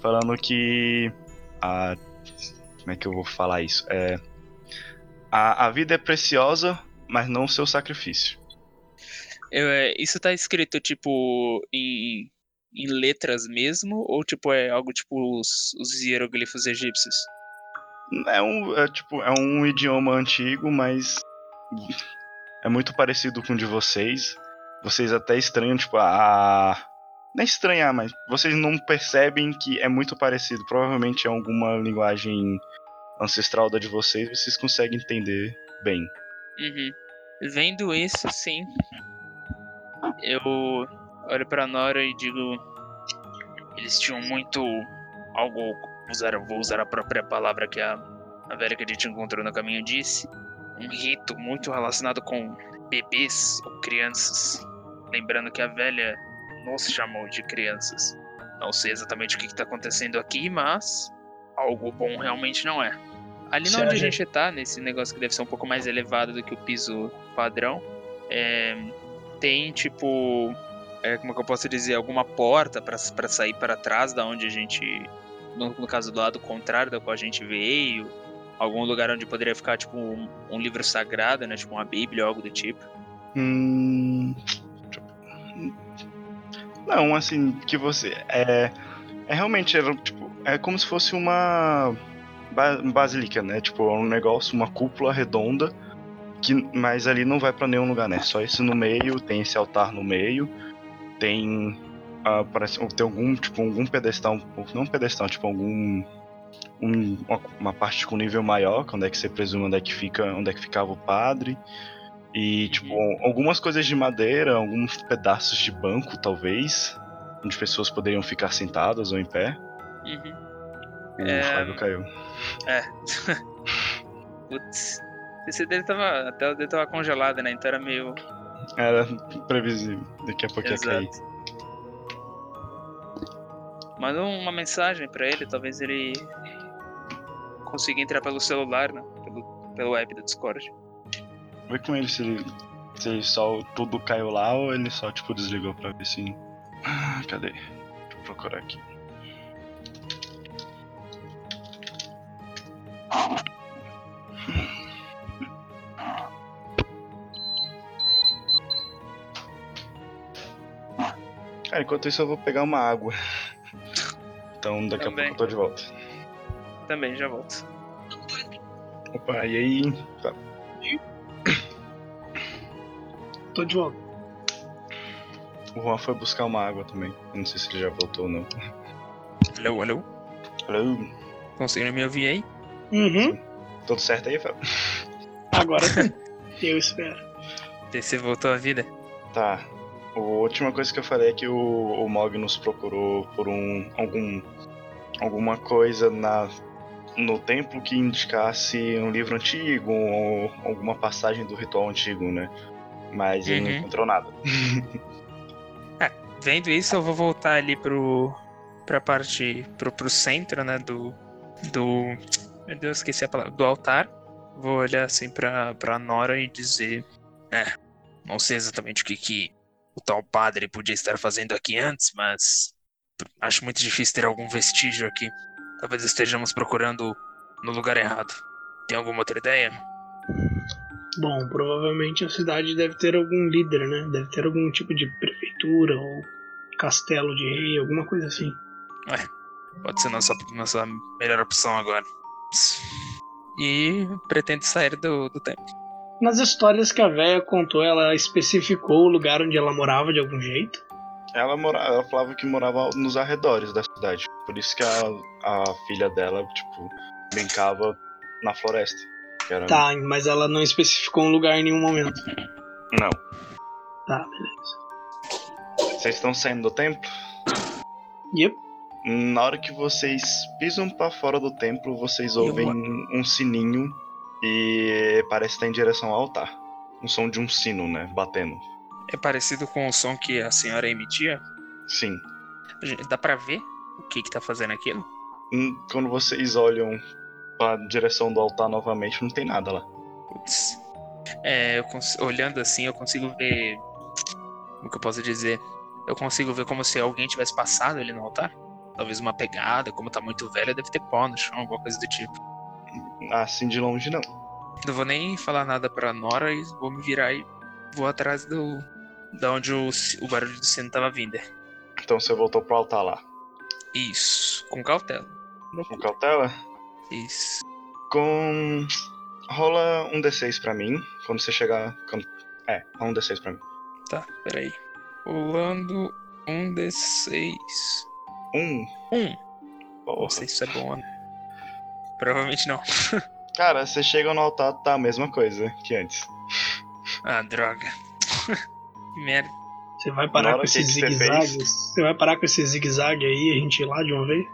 S1: falando que. A, como é que eu vou falar isso? É, a, a vida é preciosa, mas não o seu sacrifício.
S2: Eu, é, isso tá escrito, tipo, em, em letras mesmo? Ou, tipo, é algo tipo os, os hieroglifos egípcios?
S1: É um, é, tipo, é um idioma antigo, mas é muito parecido com o de vocês. Vocês até estranham, tipo, a. Não é estranhar, mas vocês não percebem que é muito parecido. Provavelmente é alguma linguagem ancestral da de vocês, vocês conseguem entender bem.
S2: Uhum. Vendo isso, sim. Eu olho pra Nora e digo. Eles tinham muito. Algo. Usar, vou usar a própria palavra que a, a velha que a gente encontrou no caminho disse. Um rito muito relacionado com bebês ou crianças. Lembrando que a velha nos chamou de crianças. Não sei exatamente o que está acontecendo aqui, mas algo bom realmente não é. Ali
S3: Você
S2: onde a gente tá, nesse negócio que deve ser um pouco mais elevado do que o piso padrão, é, tem tipo. É, como é que eu posso dizer? Alguma porta pra sair para trás da onde a gente. No, no caso do lado contrário da qual a gente veio. Algum lugar onde poderia ficar, tipo, um, um livro sagrado, né? Tipo uma Bíblia algo do tipo.
S1: Hum. Não, assim, que você. É. É realmente. Era, tipo, é como se fosse uma. ba- basílica, né? Tipo, um negócio, uma cúpula redonda. Que, mas ali não vai pra nenhum lugar, né? Só esse no meio, tem esse altar no meio. Tem. ah, parece, tem algum, tipo, algum pedestal. Não um pedestal, tipo, algum. um- uma, parte com nível maior, que onde é que você presume onde é que fica, onde é que ficava o padre. E, tipo, algumas coisas de madeira, alguns pedaços de banco, talvez, onde pessoas poderiam ficar sentadas ou em pé.
S2: Uhum.
S1: O
S2: É.
S1: Caiu.
S2: Putz. Esse dele tava. A tela dele tava congelada, né? Então era meio.
S1: Era previsível. Daqui a pouco ia cair.
S2: Manda uma mensagem pra ele, talvez ele consiga entrar pelo celular, né? Pelo, pelo app do Discord.
S1: Vê com ele se ele. Se ele só tudo caiu lá ou ele só, tipo, desligou pra ver se. Ah, cadê? Deixa eu procurar aqui. Cara, enquanto isso eu vou pegar uma água. Então daqui
S2: Também.
S1: a pouco eu tô de volta.
S2: Também, já volto.
S1: Opa, e aí? Tá.
S3: Tô de volta.
S1: O Juan foi buscar uma água também. Eu Não sei se ele já voltou ou não.
S2: Alô, alô?
S1: Alô?
S2: Conseguiram me ouvir aí?
S3: Uhum.
S1: Tudo certo aí, Fel?
S3: Agora sim. Eu espero.
S2: Você voltou à vida?
S1: Tá. A última coisa que eu falei é que o, o Mog nos procurou por um. algum. alguma coisa na. no templo que indicasse um livro antigo ou alguma passagem do ritual antigo, né? Mas ele não
S2: Uhum.
S1: encontrou nada.
S2: Vendo isso, eu vou voltar ali pro. pra parte. pro, pro centro, né? Do. Do. Meu Deus, esqueci a palavra. Do altar. Vou olhar assim pra, pra Nora e dizer. É, não sei exatamente o que, que o tal padre podia estar fazendo aqui antes, mas. Acho muito difícil ter algum vestígio aqui. Talvez estejamos procurando no lugar errado. Tem alguma outra ideia?
S3: Bom, provavelmente a cidade deve ter algum líder, né? Deve ter algum tipo de prefeitura ou castelo de rei, alguma coisa assim.
S2: Pode ser nossa, nossa melhor opção agora. E pretendo sair do, do templo.
S3: Nas histórias que a véia contou, ela especificou o lugar onde ela morava de algum jeito.
S1: Ela, mora, ela falava que morava nos arredores da cidade. Por isso que a, a filha dela, tipo, brincava na floresta. Que era...
S3: Tá, mas ela não especificou um lugar em nenhum momento.
S1: Não.
S3: Tá, beleza.
S1: Vocês estão saindo do templo?
S3: Yep.
S1: Na hora que vocês pisam pra fora do templo, vocês ouvem um sininho e parece estar em direção ao altar. Um som de um sino, né? Batendo.
S2: É parecido com o som que a senhora emitia?
S1: Sim.
S2: Dá pra ver o que que tá fazendo aquilo?
S1: Hum, Quando vocês olham pra direção do altar novamente, não tem nada lá.
S2: Putz. É, olhando assim, eu consigo ver. Como que eu posso dizer? Eu consigo ver como se alguém tivesse passado ali no altar. Talvez uma pegada, como tá muito velha, deve ter pó no chão, alguma coisa do tipo.
S1: Assim de longe, não.
S2: Não vou nem falar nada pra Nora e vou me virar e vou atrás do. Da onde o, o barulho do sino tava vindo.
S1: Então você voltou pro altar lá.
S2: Isso, com cautela.
S1: Com cautela?
S2: Isso.
S1: Com. Rola um D6 pra mim. Quando você chegar. É, rola um D6 pra mim.
S2: Tá, peraí. Rolando um D6.
S1: Um.
S2: Um. Não
S1: Porra.
S2: sei se isso é bom não. Provavelmente não.
S1: Cara, você chega no altar, tá a mesma coisa que antes.
S2: Ah, droga. que merda.
S3: Você vai parar com
S1: que
S3: esse
S1: que você
S3: zigue-zague? Você vai parar com esse zigue-zague aí e a gente ir lá de uma vez?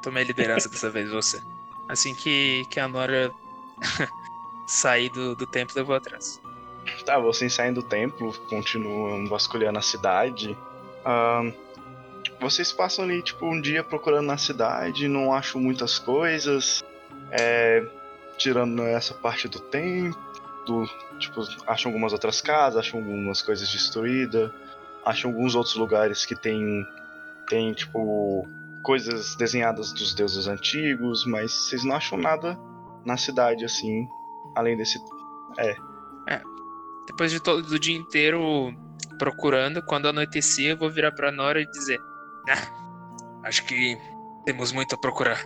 S2: Tomei a liderança dessa vez, você. Assim que, que a Nora sair do, do templo, eu vou atrás.
S1: Tá, vocês saem do templo, continuam vasculhando a cidade. Ahn, vocês passam ali, tipo, um dia procurando na cidade, não acham muitas coisas. É, tirando essa parte do templo, do, tipo, acham algumas outras casas, acham algumas coisas destruídas, acham alguns outros lugares que tem, tem tipo, coisas desenhadas dos deuses antigos, mas vocês não acham nada na cidade, assim, além desse
S2: Depois de todo o dia inteiro procurando, quando anoitecer, eu vou virar pra Nora e dizer: Ah, acho que temos muito a procurar.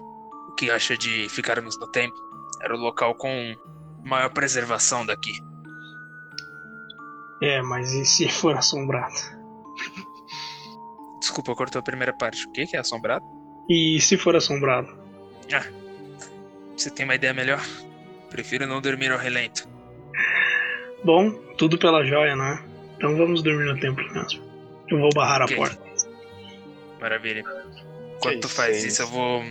S2: O que acha de ficarmos no templo? Era o local com maior preservação daqui.
S3: É, mas e se for assombrado?
S2: Desculpa, cortou a primeira parte. O que é assombrado?
S3: E se for assombrado?
S2: Você tem uma ideia melhor? Prefiro não dormir ao relento.
S3: Bom, tudo pela joia, né? Então vamos dormir no templo mesmo. Eu vou barrar
S2: Ok.
S3: a porta.
S2: Maravilha. Enquanto tu
S1: isso,
S2: faz
S1: é
S2: isso, eu
S1: isso.
S2: vou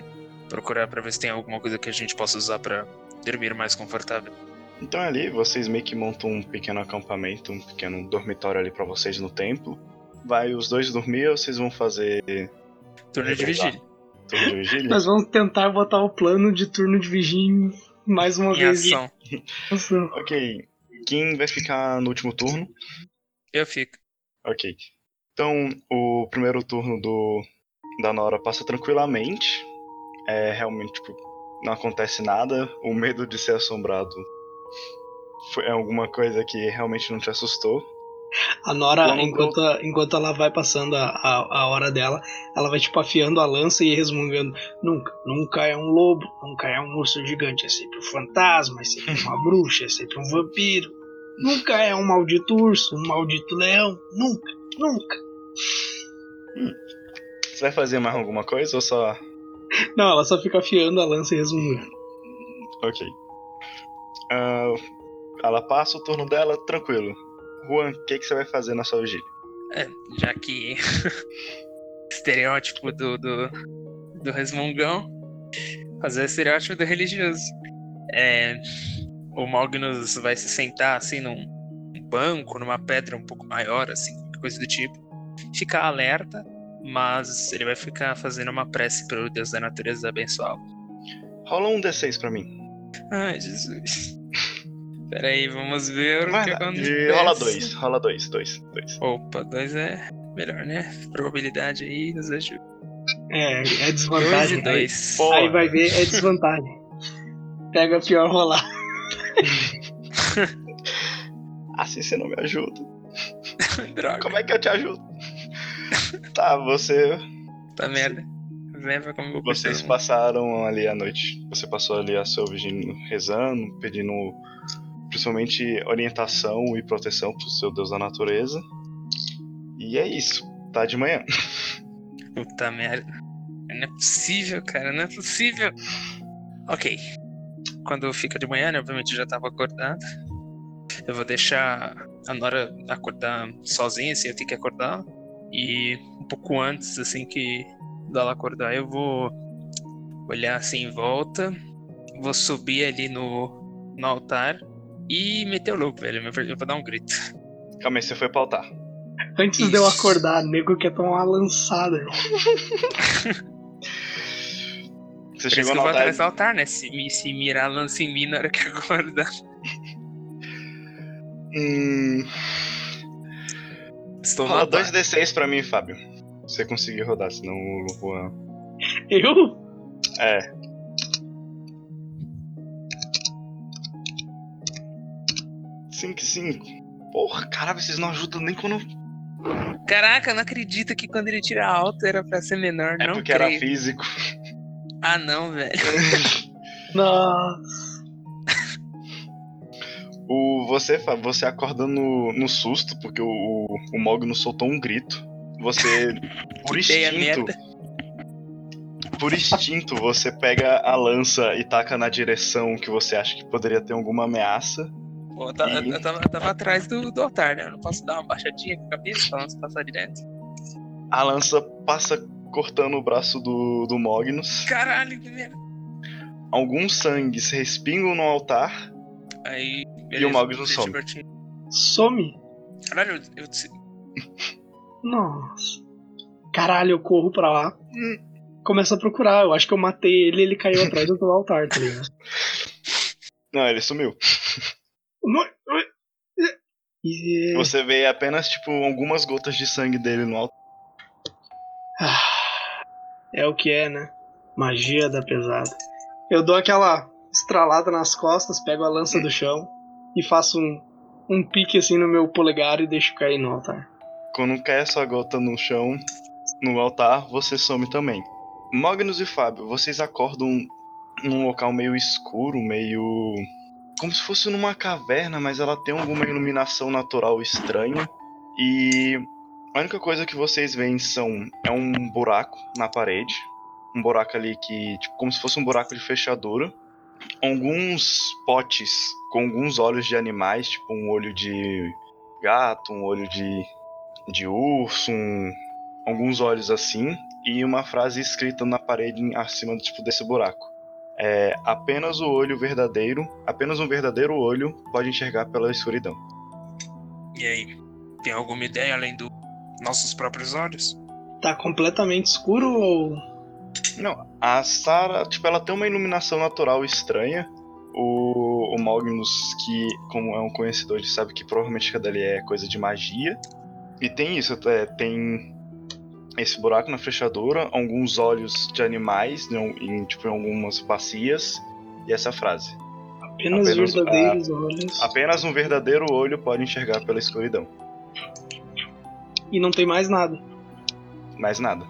S2: procurar pra ver se tem alguma coisa que a gente possa usar pra dormir mais confortável.
S1: Então ali vocês meio que montam um pequeno acampamento, um pequeno dormitório ali pra vocês no templo. Vai os dois dormir ou vocês vão fazer
S2: Turno de vigília.
S1: turno de vigília?
S3: Nós vamos tentar botar o plano de turno de vigia mais uma
S2: Em
S3: vez.
S2: ação.
S3: Ação.
S1: Ok. Quem vai ficar no último turno?
S2: Eu fico.
S1: Ok. Então o primeiro turno do da Nora passa tranquilamente. É realmente tipo não acontece nada. O medo de ser assombrado foi alguma coisa que realmente não te assustou.
S3: A Nora,
S1: Quando-
S3: enquanto, enquanto ela vai passando a, a, a hora dela, ela vai tipo afiando a lança e resmungando: Nunca, nunca é um lobo, nunca é um urso gigante, é sempre um fantasma, é sempre uma bruxa, é sempre um vampiro. Nunca é um maldito urso, um maldito leão, nunca, nunca.
S1: Você vai fazer mais alguma coisa ou só
S3: Não, ela só fica afiando a lança e resmungando.
S1: Ok. Ah, ela passa o turno dela, tranquilo. Juan, o que, que você vai fazer na sua vigília?
S2: É, já que estereótipo do, do, do resmungão, fazer estereótipo do religioso. É, o Magnus vai se sentar assim num banco, numa pedra um pouco maior, assim, coisa do tipo. Ficar alerta, mas ele vai ficar fazendo uma prece pro Deus da natureza abençoá-lo.
S1: Rola um D6 pra mim.
S2: Ai, Jesus. Peraí, vamos ver o que acontece.
S1: rola dois, rola dois, dois, dois.
S2: Opa, dois é melhor, né? Probabilidade aí nos ajuda.
S3: É, é
S2: Dois
S3: desvantagem.
S2: e dois.
S1: Pô.
S3: Aí vai ver, é desvantagem. Pega a pior rolar.
S1: Assim você não me ajuda.
S2: Droga,
S1: Como é que eu te ajudo? tá, você.
S2: tá merda. Leva como
S1: Vocês
S2: pensei.
S1: passaram ali a noite. Você passou ali a sua vigília rezando, pedindo principalmente orientação e proteção pro seu Deus da natureza. E é isso. Tá de manhã.
S2: Puta merda. Não é possível, cara, não é possível. Ok. Quando fica de manhã, né? Obviamente eu já tava acordado. Eu vou deixar a Nora acordar sozinha, assim, eu tenho que acordar. E um pouco antes, assim, que dela acordar, eu vou olhar assim em volta. Vou subir ali no, no altar e meter o louco, velho. Eu vou dar um grito.
S1: Calma aí, você foi pra altar.
S3: Antes de eu acordar, nego quer tomar uma lançada.
S1: Você
S2: Por isso
S1: chegou
S2: que
S1: no
S2: eu vou
S1: altar.
S2: atrás do altar, né? Se, se mirar lança em mim na hora que eu acordar.
S1: Hum,
S2: Estou
S1: rola
S2: altar.
S1: 2d6 pra mim, Fábio. Se você conseguir rodar, senão o Juan.
S3: Eu?
S1: É. Cinco, cinco. Porra, caralho, vocês não ajudam nem quando.
S2: Caraca, eu não acredito que quando ele tira alto era pra ser menor.
S1: É
S2: não
S1: porque
S2: creio.
S1: era físico.
S2: Ah, não, velho.
S3: Nossa.
S1: O, você, você acorda no, no susto, porque o, o, o Mogno soltou um grito. Você, por instinto, por instinto, você pega a lança e taca na direção que você acha que poderia ter alguma ameaça.
S2: Pô, eu, tava,
S1: E-
S2: eu tava- eu tava atrás do, do altar, né? Eu não posso dar uma baixadinha com a cabeça pra não passar direto.
S1: A lança passa cortando o braço do, do Magnus.
S2: Caralho, que merda.
S1: Alguns sangues respingam no altar.
S2: Aí.
S1: E o Magnus
S2: deixa
S1: some.
S3: Some.
S2: Caralho, eu, eu,
S3: Nossa. Caralho, eu corro pra lá. Começo a procurar. Eu acho que eu matei ele e ele caiu atrás do teu altar, tá ligado?
S1: Não, ele sumiu.
S3: Não- E...
S1: Você vê apenas, tipo, algumas gotas de sangue dele no altar.
S3: Ah, É o que é, né? Magia da pesada. Eu dou aquela estralada nas costas, pego a lança do chão e faço um, um pique assim no meu polegar e deixo cair no altar.
S1: Quando cai a sua gota no chão, no altar, você some também. Magnus e Fábio, vocês acordam num local meio escuro, meio. como se fosse numa caverna, mas ela tem alguma iluminação natural estranha. E a única coisa que vocês veem são é um buraco na parede, um buraco ali que tipo como se fosse um buraco de fechadura, alguns potes com alguns olhos de animais, tipo um olho de gato, um olho de de urso, um- alguns olhos assim, e uma frase escrita na parede acima tipo desse buraco. É apenas o olho verdadeiro, apenas um verdadeiro olho pode enxergar pela escuridão.
S2: E aí? Tem alguma ideia além dos nossos próprios olhos?
S3: Tá completamente escuro ou.
S1: Não, a Sarah, tipo, ela tem uma iluminação natural estranha. O, o Magnus, que como é um conhecedor, ele sabe que provavelmente aquilo ali é coisa de magia. E tem isso, é, tem esse buraco na fechadura, alguns olhos de animais né, em, tipo, em algumas bacias, e essa frase.
S3: Apenas,
S1: Apenas,
S3: verdadeiros olhos.
S1: Apenas um verdadeiro olho pode enxergar pela escuridão.
S3: E não tem mais nada.
S1: Mais nada.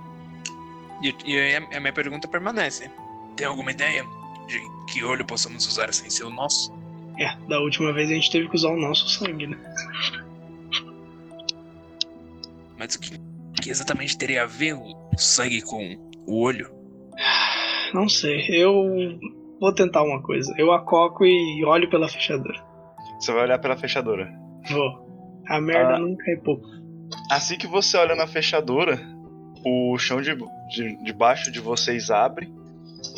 S2: E, e aí a, a minha pergunta permanece. Tem alguma ideia de que olho possamos usar sem ser o nosso?
S3: É, da última vez a gente teve que usar o nosso sangue, né?
S2: Mas o que, que exatamente teria a ver o sangue com o olho?
S3: Não sei, eu. vou tentar uma coisa. Eu acoco e olho pela fechadura.
S1: Você vai olhar pela fechadura.
S3: Vou. A merda
S1: Ah.
S3: nunca é pouco.
S1: Assim que você olha na fechadura, o chão de, de, debaixo de vocês abre.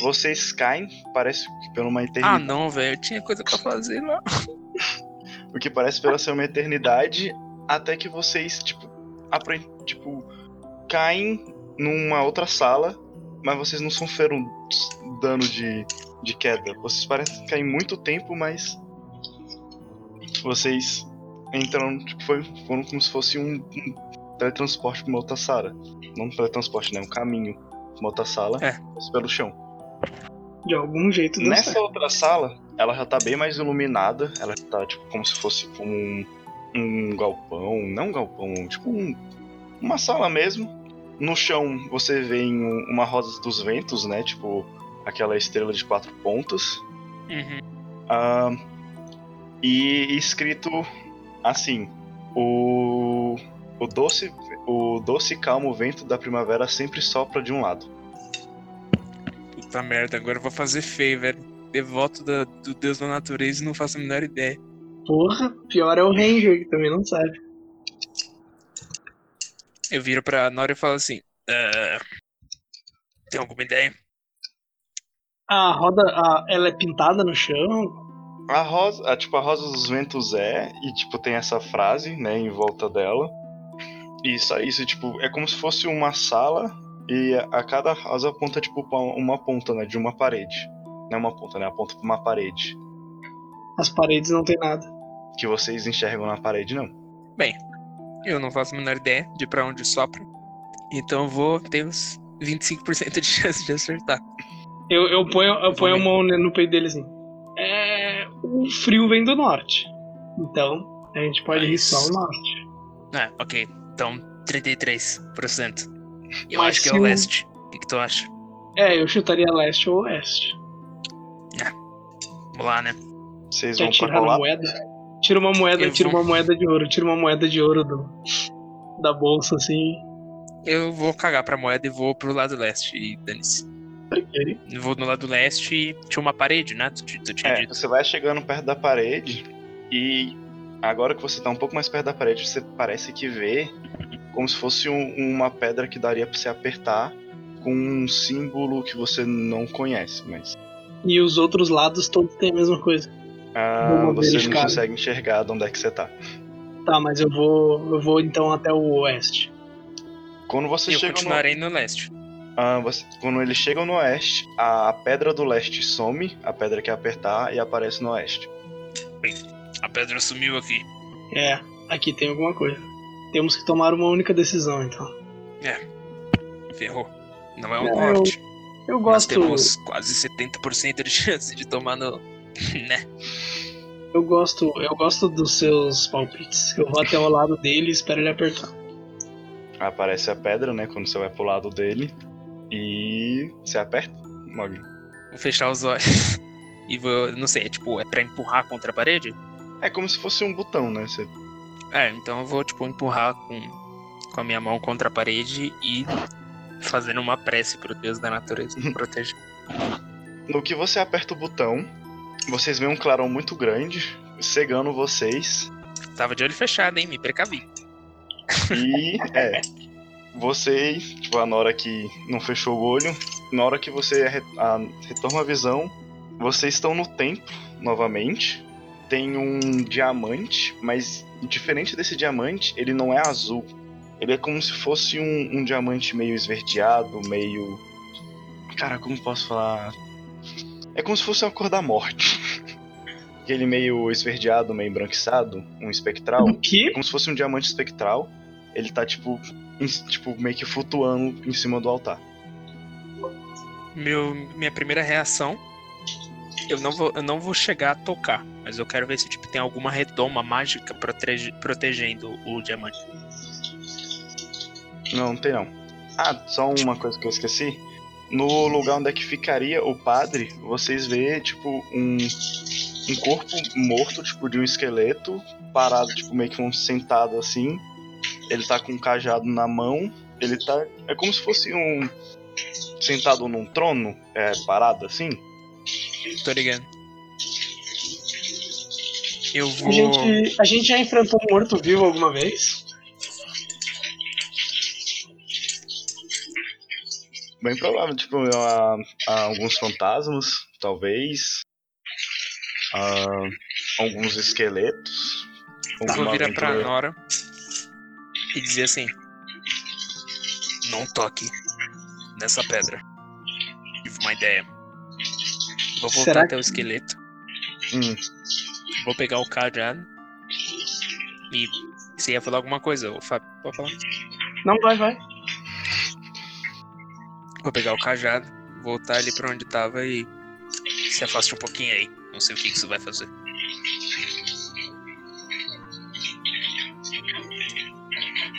S1: Vocês caem, parece que por uma
S2: Ah,
S1: eternidade.
S2: não, velho. Tinha coisa pra fazer lá.
S1: O que parece pela ser uma eternidade, até que vocês, tipo, aprendem, tipo, caem numa outra sala, mas vocês não sofreram dano de, de queda. Vocês parecem cair muito tempo, mas vocês entram, tipo, foi, foram como se fosse um, um teletransporte pra uma outra sala. Não um teletransporte, né? Um caminho pra uma outra sala,
S2: É.
S1: pelo chão.
S3: De algum jeito deu
S1: Nessa
S3: certo.
S1: outra sala, ela já tá bem mais iluminada. Ela tá, tipo, como se fosse um, um galpão. Não um galpão, tipo um, uma sala mesmo. No chão você vê em um- uma rosa dos ventos, né? Tipo, aquela estrela de quatro pontas.
S2: Uhum.
S1: Ah, e escrito assim: o, o doce, o doce e calmo vento da primavera sempre sopra de um lado.
S2: Puta merda, agora eu vou fazer feio, velho. Devoto da- do deus da natureza e não faço a menor ideia.
S3: Porra, pior é o Ranger, que também não sabe.
S2: Eu viro pra Nora e falo assim: "Ah, Tem alguma ideia?
S3: A roda, a- ela é pintada no chão.
S1: A rosa, a, tipo, a rosa dos ventos é, e tipo, tem essa frase, né, em volta dela. Isso, isso tipo, é como se fosse uma sala e a, cada rosa aponta, tipo, pra uma ponta, né, de uma parede. Não é uma ponta, né, aponta pra uma parede.
S3: As paredes não tem nada.
S1: Que vocês enxergam na parede, não.
S2: Eu não faço a menor ideia de pra onde sopra. Então eu vou ter uns 25% de chance de acertar.
S3: Eu, eu ponho, eu ponho a mão no peito dele assim. É. O frio vem do norte. Então, a gente pode
S2: Mas-
S3: riscar o norte.
S2: Ah, ok. Então, 33%. Eu
S3: Mas
S2: acho que é o leste. O que, que tu acha?
S3: É, eu chutaria leste ou oeste.
S2: Vamos lá, né?
S1: Vocês
S3: Quer
S1: vão
S3: tirar uma moeda? Tira uma moeda,
S2: Eu
S3: tira
S2: vou-
S3: uma moeda de ouro, tira uma moeda de ouro do, da bolsa assim.
S2: Eu vou cagar pra moeda e vou pro lado leste. E dane-se. Vou no lado leste e tinha uma parede, né? Tu, tu tinha
S1: É,
S2: dito.
S1: você vai chegando perto da parede e agora que você tá um pouco mais perto da parede, você parece que vê como se fosse um- uma pedra que daria pra você apertar com um símbolo que você não conhece, mas
S3: E os outros lados todos têm a mesma coisa.
S1: ah, você não consegue enxergar de onde é que você tá.
S3: Tá, mas eu vou. Eu vou então até o oeste.
S1: Quando você
S2: eu
S1: chega no,
S2: continuarei no leste.
S1: ah, você- quando eles chegam no oeste, a pedra do leste some, a pedra que é apertar e aparece no oeste.
S2: A pedra sumiu aqui.
S3: É, aqui tem alguma coisa. Temos que tomar uma única decisão, então.
S2: Ferrou. Não é o
S3: É, eu-
S2: norte.
S3: Eu
S2: Nós
S3: gosto.
S2: temos quase 70% de chance de tomar no. né?
S3: Eu gosto. Eu gosto dos seus palpites. Eu vou até o lado dele e espero ele apertar.
S1: Aparece a pedra, né, quando você vai pro lado dele e você aperta. Mogli.
S2: Vou fechar os olhos. E vou. Não sei, é tipo, é pra empurrar contra a parede?
S1: É como se fosse um botão, né? Você
S2: É, então eu vou, tipo, empurrar com, com a minha mão contra a parede e fazendo uma prece pro Deus da natureza me proteger.
S1: No que você aperta o botão, vocês veem um clarão muito grande cegando vocês.
S2: Tava de olho fechado, hein? Me precavi.
S1: E é. Vocês, tipo, na hora que não fechou o olho, na hora que você a- retorna a visão, vocês estão no templo novamente. Tem um diamante, mas diferente desse diamante, ele não é azul. Ele é como se fosse um, um diamante meio esverdeado, meio. Cara, como posso falar? É como se fosse a cor da morte. Aquele meio esverdeado, meio embranquiçado, um espectral.
S3: O quê?
S1: como se fosse um diamante espectral. Ele tá tipo, em- tipo meio que flutuando em cima do altar.
S2: Meu, minha primeira reação. Eu não, vou, eu não vou chegar a tocar, mas eu quero ver se tipo, tem alguma redoma mágica protege- protegendo o diamante.
S1: Não, não tem não. Ah, só uma coisa que eu esqueci. No lugar onde é que ficaria o padre, vocês vê tipo um um corpo morto, tipo de um esqueleto, parado, tipo meio que um sentado assim. Ele tá com um cajado na mão. Ele tá é como se fosse um sentado num trono, é parado assim.
S2: Tô ligando. Eu vou.
S3: A gente, a gente já enfrentou um morto-vivo alguma vez?
S1: Bem provável, tipo, há, há alguns fantasmas, talvez. há alguns esqueletos.
S2: Tá, vou virar pra Nora e dizer assim: Não toque nessa pedra. Tive uma ideia. Vou voltar
S3: Será
S2: até o
S3: que-
S2: esqueleto,
S1: Hum,
S2: vou pegar o cajado e. Você ia falar alguma coisa, ô Fábio? Pode falar?
S3: Não, vai, vai.
S2: Vou pegar o cajado, voltar ali pra onde tava e. Se afaste um pouquinho aí. Não sei o que que isso vai fazer.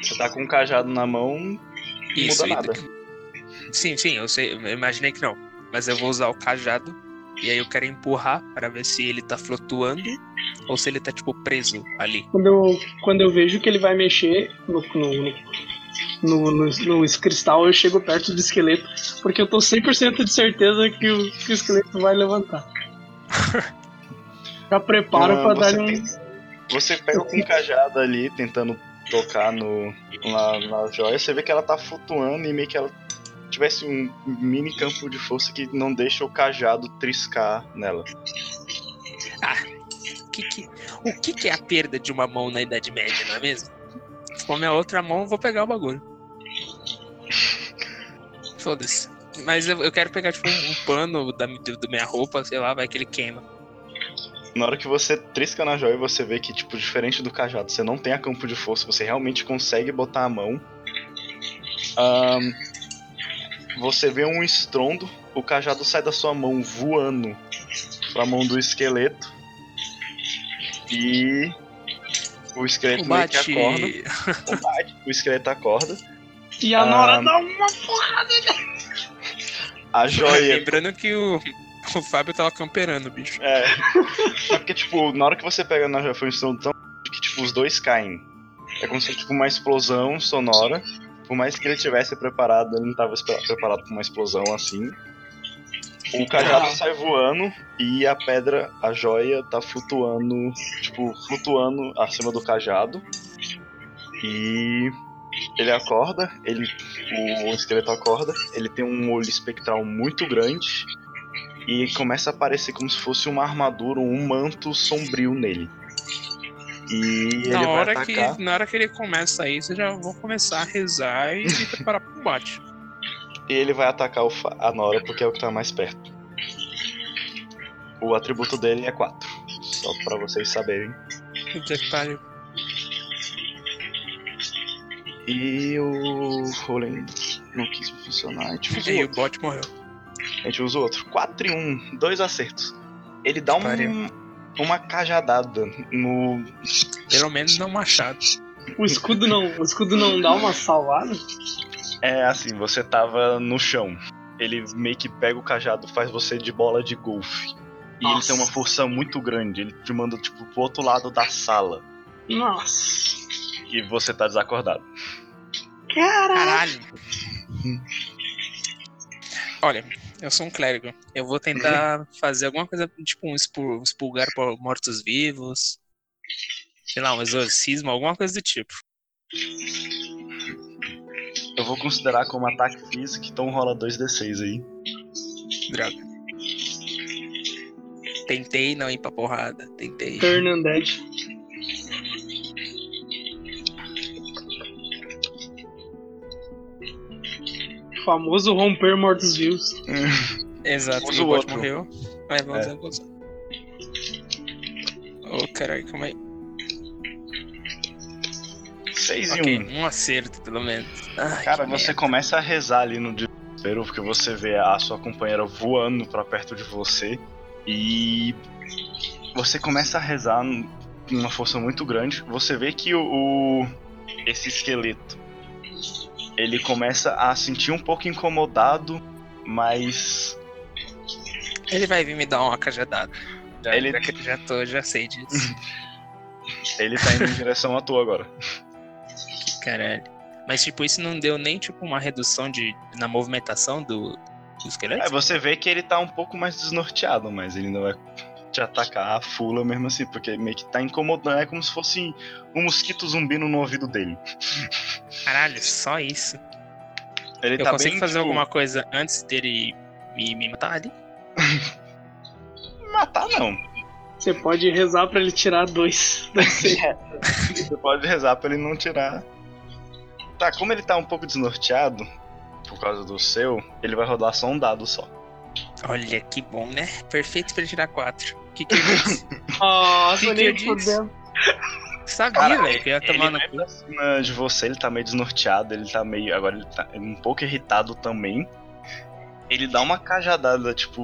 S1: você tá com um cajado na mão, não
S2: Isso,
S1: muda
S2: e-
S1: nada.
S2: Sim, sim, eu sei, eu imaginei que não. Mas eu vou usar o cajado e aí eu quero empurrar para ver se ele tá flutuando ou se ele tá tipo preso ali.
S3: Quando eu, quando eu vejo que ele vai mexer no, no, no, no, no cristal, eu chego perto do esqueleto, porque eu tô 100% de certeza que o, que o esqueleto vai levantar. Já preparo
S1: Ah,
S3: pra
S1: você
S3: dar um.
S1: Você pega com o cajado ali, tentando tocar no, na, na joia, você vê que ela tá flutuando e meio que ela tivesse um mini campo de força que não deixa o cajado triscar nela.
S2: O que que, o que que é a perda de uma mão na Idade Média, não é mesmo? Com a minha outra mão eu vou pegar o bagulho. Foda-se. Mas eu, eu quero pegar tipo um, um pano da, da minha roupa, sei lá, vai que ele queima.
S1: Na hora que você trisca na joia, você vê que, tipo, diferente do cajado, você não tem a campo de força, você realmente consegue botar a mão. Ahn, você vê um estrondo, o cajado sai da sua mão voando pra mão do esqueleto. E o esqueleto meio que acorda. Combate. O esqueleto acorda.
S3: E a Nora
S1: Ah.
S3: dá uma porrada.
S1: A joia
S2: Lembrando que o, o Fábio tava camperando, bicho.
S1: É. É porque, tipo, na hora que você pega na joia foi um som tão que, tipo, os dois caem. É como se fosse, tipo, uma explosão sonora. Por mais que ele tivesse preparado, ele não tava espe- preparado pra uma explosão assim. O cajado sai voando e a pedra, a joia, tá flutuando, tipo, flutuando acima do cajado. E ele acorda, ele, o esqueleto acorda, ele tem um olho espectral muito grande e começa a aparecer como se fosse uma armadura, um manto sombrio nele. E ele
S2: Na
S1: vai
S2: hora,
S1: atacar.
S2: que, na hora que ele começa isso, eu já vou começar a rezar e me preparar pro combate.
S1: E ele vai atacar o a Nora porque é o que tá mais perto. O atributo dele é 4. Só pra vocês saberem.
S2: Que pariu.
S1: E o rolê não quis funcionar. A gente usa
S2: E
S1: o
S2: o bot morreu.
S1: A gente usa o outro. 4 e 1, dois acertos. Ele dá um. Uma cajadada no.
S2: Pelo menos não machado.
S3: O escudo não, o escudo não dá uma salvada?
S1: É assim, você tava no chão. Ele meio que pega o cajado, faz você de bola de golfe. E ele
S3: Nossa.
S1: tem uma força muito grande. Ele te manda, tipo, pro outro lado da sala.
S3: Nossa.
S1: E você tá desacordado.
S3: Caralho.
S2: Caralho. Olha, eu sou um clérigo. Eu vou tentar fazer alguma coisa, tipo um expul- expulgar por mortos-vivos. Sei lá, um exorcismo, alguma coisa do tipo.
S1: Eu vou considerar como ataque físico, então rola 2d6 aí.
S2: Droga. Tentei não ir pra porrada. Tentei.
S3: Turn Undead. Famoso romper mortos-vivos.
S2: Exato,
S1: Usa
S2: e o bot
S1: outro.
S2: morreu. É, vamos
S1: É.
S2: usar. Ô, caralho, calma aí.
S1: 6
S2: Ok,
S1: e 1.
S2: um acerto, pelo menos. Ai,
S1: Cara, você
S2: merda.
S1: começa a rezar ali no desespero, porque você vê a sua companheira voando pra perto de você. E você começa a rezar com uma força muito grande. Você vê que o, o- esse esqueleto ele começa a sentir um pouco incomodado, mas
S2: Ele vai vir me dar uma cajadada. Já,
S1: Ele-
S2: já, já tô, já sei disso.
S1: ele tá indo em direção à tua agora.
S2: Caralho. Mas, tipo, isso não deu nem, tipo, uma redução de, na movimentação do, O esqueleto?
S1: É, você vê que ele tá um pouco mais desnorteado, mas ele não vai te atacar a fula mesmo assim, porque meio que tá incomodando. É como se fosse um mosquito zumbindo no ouvido dele.
S2: Caralho, só isso.
S1: Ele
S2: Eu
S1: tá
S2: consigo
S1: bem,
S2: fazer
S1: tipo,
S2: alguma coisa antes dele me, me matar ali?
S1: Matar não.
S3: Você pode rezar pra ele tirar dois.
S1: Você pode rezar pra ele não tirar. Tá, como ele tá um pouco desnorteado, por causa do seu, ele vai rodar só um dado só.
S2: Olha que bom, né? Perfeito pra ele tirar quatro. O que que eu disse?
S3: Nossa,
S2: Que que
S3: fudendo.
S2: Sabia,
S1: Cara,
S2: velho, que ia tomar
S1: Ele
S2: no
S1: vai
S2: cu.
S1: cima de você, ele tá meio desnorteado, ele tá meio. Agora ele tá um pouco irritado também. Ele dá uma cajadada, tipo,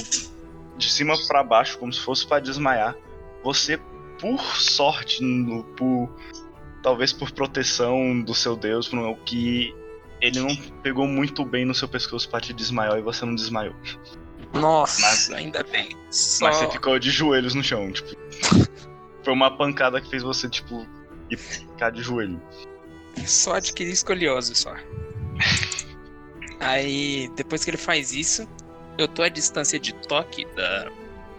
S1: de cima pra baixo, como se fosse pra desmaiar. Você, por sorte, no- por. Talvez por proteção do seu Deus, por o que ele não pegou muito bem no seu pescoço pra te desmaiar e você não desmaiou.
S2: Nossa,
S1: Mas-
S2: ainda bem. Só...
S1: Mas você ficou de joelhos no chão, tipo. Foi uma pancada que fez você, tipo, ficar de joelho.
S2: Só adquirir escoliose só. Aí, depois que ele faz isso, eu tô à distância de toque da.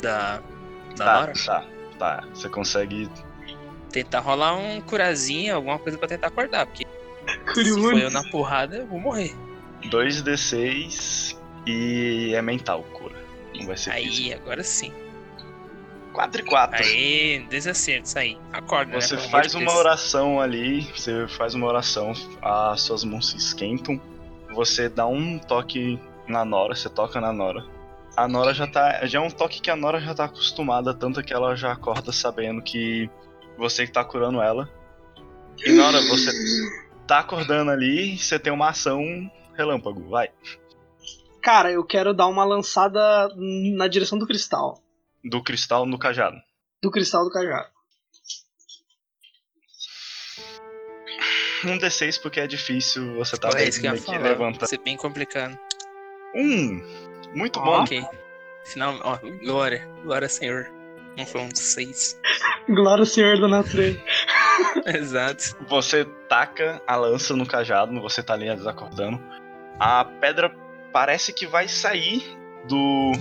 S2: da. da
S1: tá,
S2: Nora.
S1: tá, tá. Você consegue.
S2: Tentar rolar um curazinho, alguma coisa pra tentar acordar, porque se
S3: Curioso.
S2: for eu na porrada, eu vou morrer.
S1: 2d6 e é mental, cura. Não vai ser físico.
S2: Aí, agora sim.
S1: 4 e 4.
S2: Aí, desacertos aí. Acorda,
S1: Você
S2: né?
S1: faz uma oração ali, você faz uma oração, as suas mãos se esquentam, você dá um toque na Nora, você toca na Nora. A Nora já tá. Já é um toque que a Nora já tá acostumada, tanto que ela já acorda sabendo que você que tá curando ela. E Nora, você tá acordando ali, você tem uma ação relâmpago, vai.
S3: Cara, eu quero dar uma lançada na direção do cristal.
S1: Do cristal no cajado.
S3: Do cristal do cajado.
S1: Um D6 porque é difícil, você tá
S2: Pô, é isso que eu ia falar.
S1: levantando.
S2: Vai ser bem complicado.
S1: Um! Muito
S3: Ó.
S1: bom.
S2: Ok. Final, ó, glória. Glória, Senhor. Não foi um seis.
S3: Glória Senhor da natureza.
S2: Exato.
S1: Você taca a lança no cajado, você tá ali desacordando. A pedra parece que vai sair do,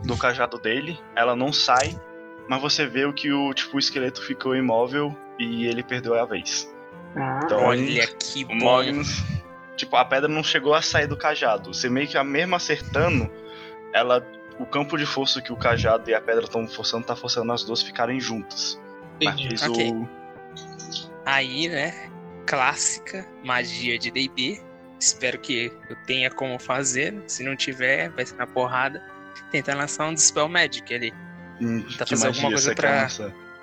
S1: do cajado dele. Ela não sai, mas você vê o que o tipo o esqueleto ficou imóvel e ele perdeu a vez.
S3: Ah,
S1: Então,
S2: Olha que bom.
S1: Magnus, tipo, a pedra não chegou a sair do cajado. Você meio que a mesmo acertando, ela o campo de força que o cajado e a pedra estão forçando tá forçando as duas ficarem juntas. Mas
S3: entendi.
S1: fez
S2: Ok.
S1: o
S2: Aí, né? Clássica magia de DD. Espero que eu tenha como fazer. Se não tiver, vai ser na porrada. Tentar lançar um Dispel Magic ali.
S1: hum,
S2: Tá
S1: que
S2: fazendo alguma coisa pra-?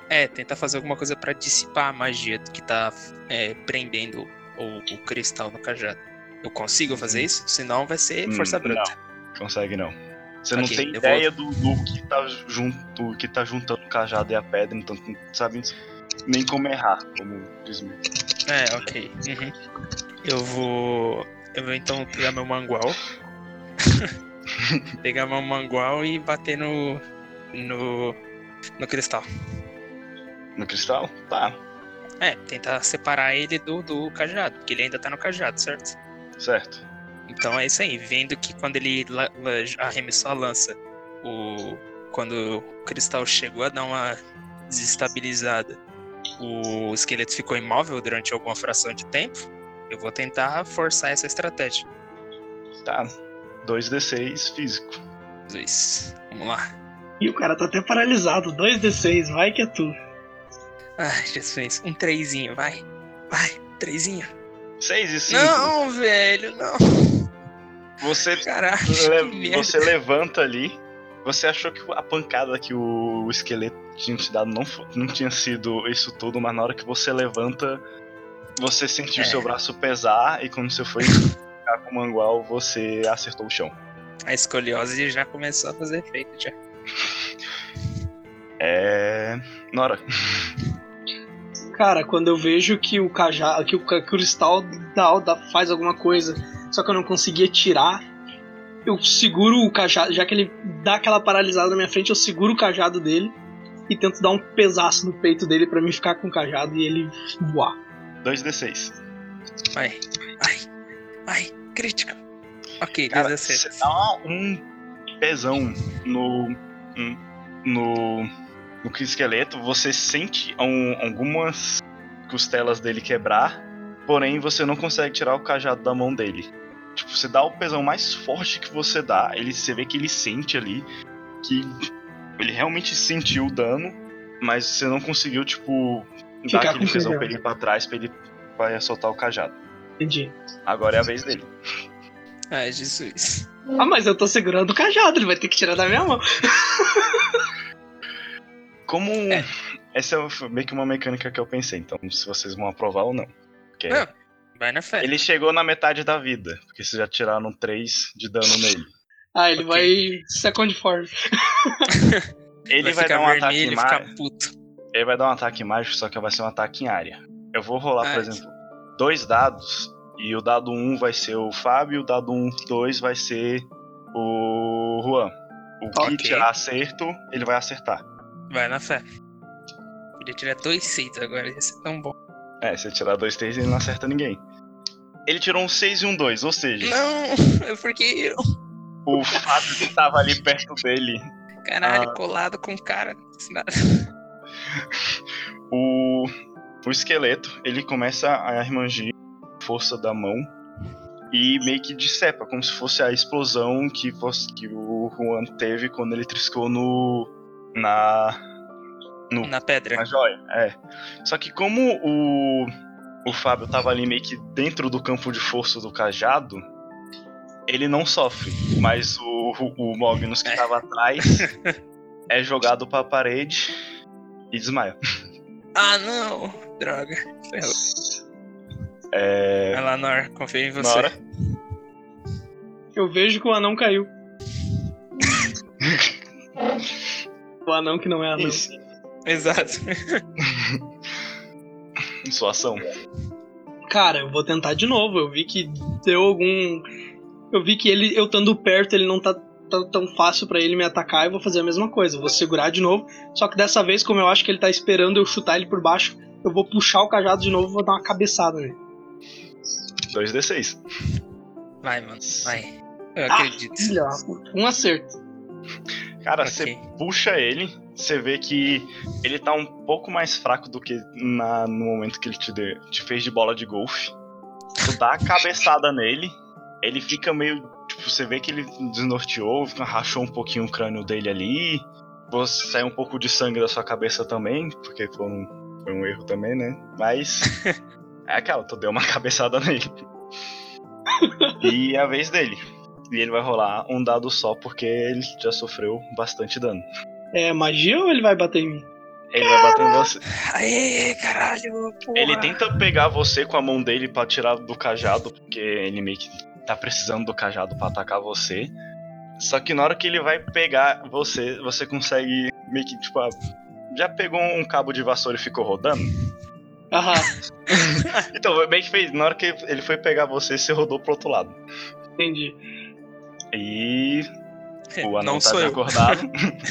S2: É, tentar fazer alguma coisa pra dissipar a magia que tá é, prendendo o, o cristal no cajado. Eu consigo fazer isso? Senão vai ser
S1: Hum,
S2: força bruta.
S1: Consegue não. Você não
S2: Ok,
S1: tem ideia do, do que tá junto, do que tá juntando o cajado e a pedra, então não sabe nem como errar, como diz.
S2: É, ok. Uhum. Eu vou. Eu vou então pegar meu mangual. pegar meu mangual e bater no. no. no cristal.
S1: No cristal? Tá,
S2: É, tentar separar ele do, do cajado, porque ele ainda tá no cajado, certo?
S1: certo.
S2: Então é isso aí, vendo que quando ele la- la- arremessou a lança, o quando o cristal chegou a dar uma desestabilizada, o esqueleto ficou imóvel durante alguma fração de tempo, eu vou tentar forçar essa estratégia.
S1: Tá. 2d6 físico.
S2: Dois. Vamos lá.
S3: E o cara tá até paralisado. 2d6, vai que é tu.
S2: Ai, Jesus, um trezinho, vai. Vai, trezinho.
S1: 6 e 5.
S2: Não, velho, não.
S1: Você,
S2: Caralho,
S1: le- você levanta ali. Você achou que a pancada que o esqueleto tinha te dado não, não tinha sido isso tudo, mas na hora que você levanta, você sentiu
S2: É.
S1: seu braço pesar e quando você foi ficar com o mangual, você acertou o chão.
S2: A escoliose já começou a fazer efeito, já.
S1: É. Nora.
S3: Cara, quando eu vejo que o cajado, que o, ca- que o cristal dá, dá- faz alguma coisa, só que eu não conseguia tirar, eu seguro o cajado, já que ele dá aquela paralisada na minha frente, eu seguro o cajado dele e tento dar um pesaço no peito dele pra mim ficar com o cajado e ele voar.
S1: 2d6.
S2: Vai, vai, vai, crítico. Ok,
S1: Cara,
S2: dois
S1: você
S2: acertos.
S1: dá um pesão no. no. no esqueleto, você sente um, algumas costelas dele quebrar, porém você não consegue tirar o cajado da mão dele. Tipo, você dá o pesão mais forte que você dá, ele, você vê que ele sente ali que ele realmente sentiu o dano, mas você não conseguiu, tipo, dar
S3: Ficar
S1: aquele pesão. pra ele ir pra trás pra ele pra soltar o cajado.
S3: Entendi.
S1: Agora é a vez dele.
S2: Ai, Jesus.
S3: Ah, mas eu tô segurando o cajado, ele vai ter que tirar da minha mão.
S1: Como.
S2: É.
S1: Essa é meio que uma mecânica que eu pensei, então se vocês vão aprovar ou não. Porque
S2: Não, vai na fé.
S1: ele chegou na metade da vida, porque vocês já tiraram 3 de dano nele.
S3: Ah, ele
S2: Ok.
S3: vai second form.
S1: Ele vai,
S2: ficar
S1: dar um ataque
S2: vermelho e
S1: mágico. Ele vai dar um ataque mágico, só que vai ser um ataque em área. Eu vou rolar, por exemplo, dois dados. E o dado 1 vai ser o Fábio, o dado 1, 2 vai ser o Juan. O que tirar acerto, ele vai acertar.
S2: Vai na fé. Podia tirar dois seis agora, ia ser tão bom.
S1: É, se eu tirar dois, três, ele não acerta ninguém. Ele tirou um 6 e um 2, ou seja,
S2: Não, é porque eu.
S1: o Fábio que tava ali perto dele
S2: Caralho,
S1: Ah.
S2: colado com o cara.
S1: O, o esqueleto ele começa a irmangir força da mão e meio que dissepa, como se fosse a explosão que, que o Juan teve quando ele triscou no. na. no,
S2: Na pedra.
S1: na joia. É. Só que como o. o Fábio tava ali meio que dentro do campo de força do cajado, ele não sofre, mas o, o Magnus que
S2: É.
S1: tava atrás é jogado pra parede e desmaia.
S2: Ah, não! Droga.
S1: É.
S2: Vai lá, Nor, confio em você.
S1: Nora?
S3: Eu vejo que o anão caiu. o anão que não é anão.
S1: Isso.
S2: Exato.
S1: Sua ação.
S3: Cara, eu vou tentar de novo. Eu vi que deu algum. Eu vi que ele, eu estando perto, ele não tá tão, tão fácil pra ele me atacar. Eu vou fazer a mesma coisa. Eu vou segurar de novo. Só que dessa vez, como eu acho que ele tá esperando eu chutar ele por baixo, eu vou puxar o cajado de novo e vou dar uma cabeçada nele.
S1: 2d6.
S2: Vai, mano, vai. Eu
S3: Ah,
S2: acredito.
S3: Filha, um acerto.
S1: Cara,
S2: Ok.
S1: você puxa ele, você vê que ele tá um pouco mais fraco do que na- no momento que ele te, deu- te fez de bola de golfe. Tu dá a cabeçada nele, ele fica meio. Tipo, você vê que ele desnorteou, rachou um pouquinho o crânio dele ali. Você saiu um pouco de sangue da sua cabeça também, porque foi um, foi um erro também, né? Mas. é aquela, tu deu uma cabeçada nele. E é a vez dele. E ele vai rolar um dado só porque ele já sofreu bastante dano.
S3: É magia ou ele vai bater em mim?
S1: Ele vai bater em você.
S2: Aê, caralho, porra.
S1: Ele tenta pegar você com a mão dele pra tirar do cajado, porque ele meio que tá precisando do cajado pra atacar você. Só que na hora que ele vai pegar você, você consegue meio que, tipo, ah, já pegou um cabo de vassoura e ficou rodando?
S3: Aham.
S1: Então, meio que fez, na hora que ele foi pegar você, você rodou pro outro lado.
S3: Entendi.
S1: E o anão
S2: Não
S1: tá
S2: sou eu.
S1: desacordado.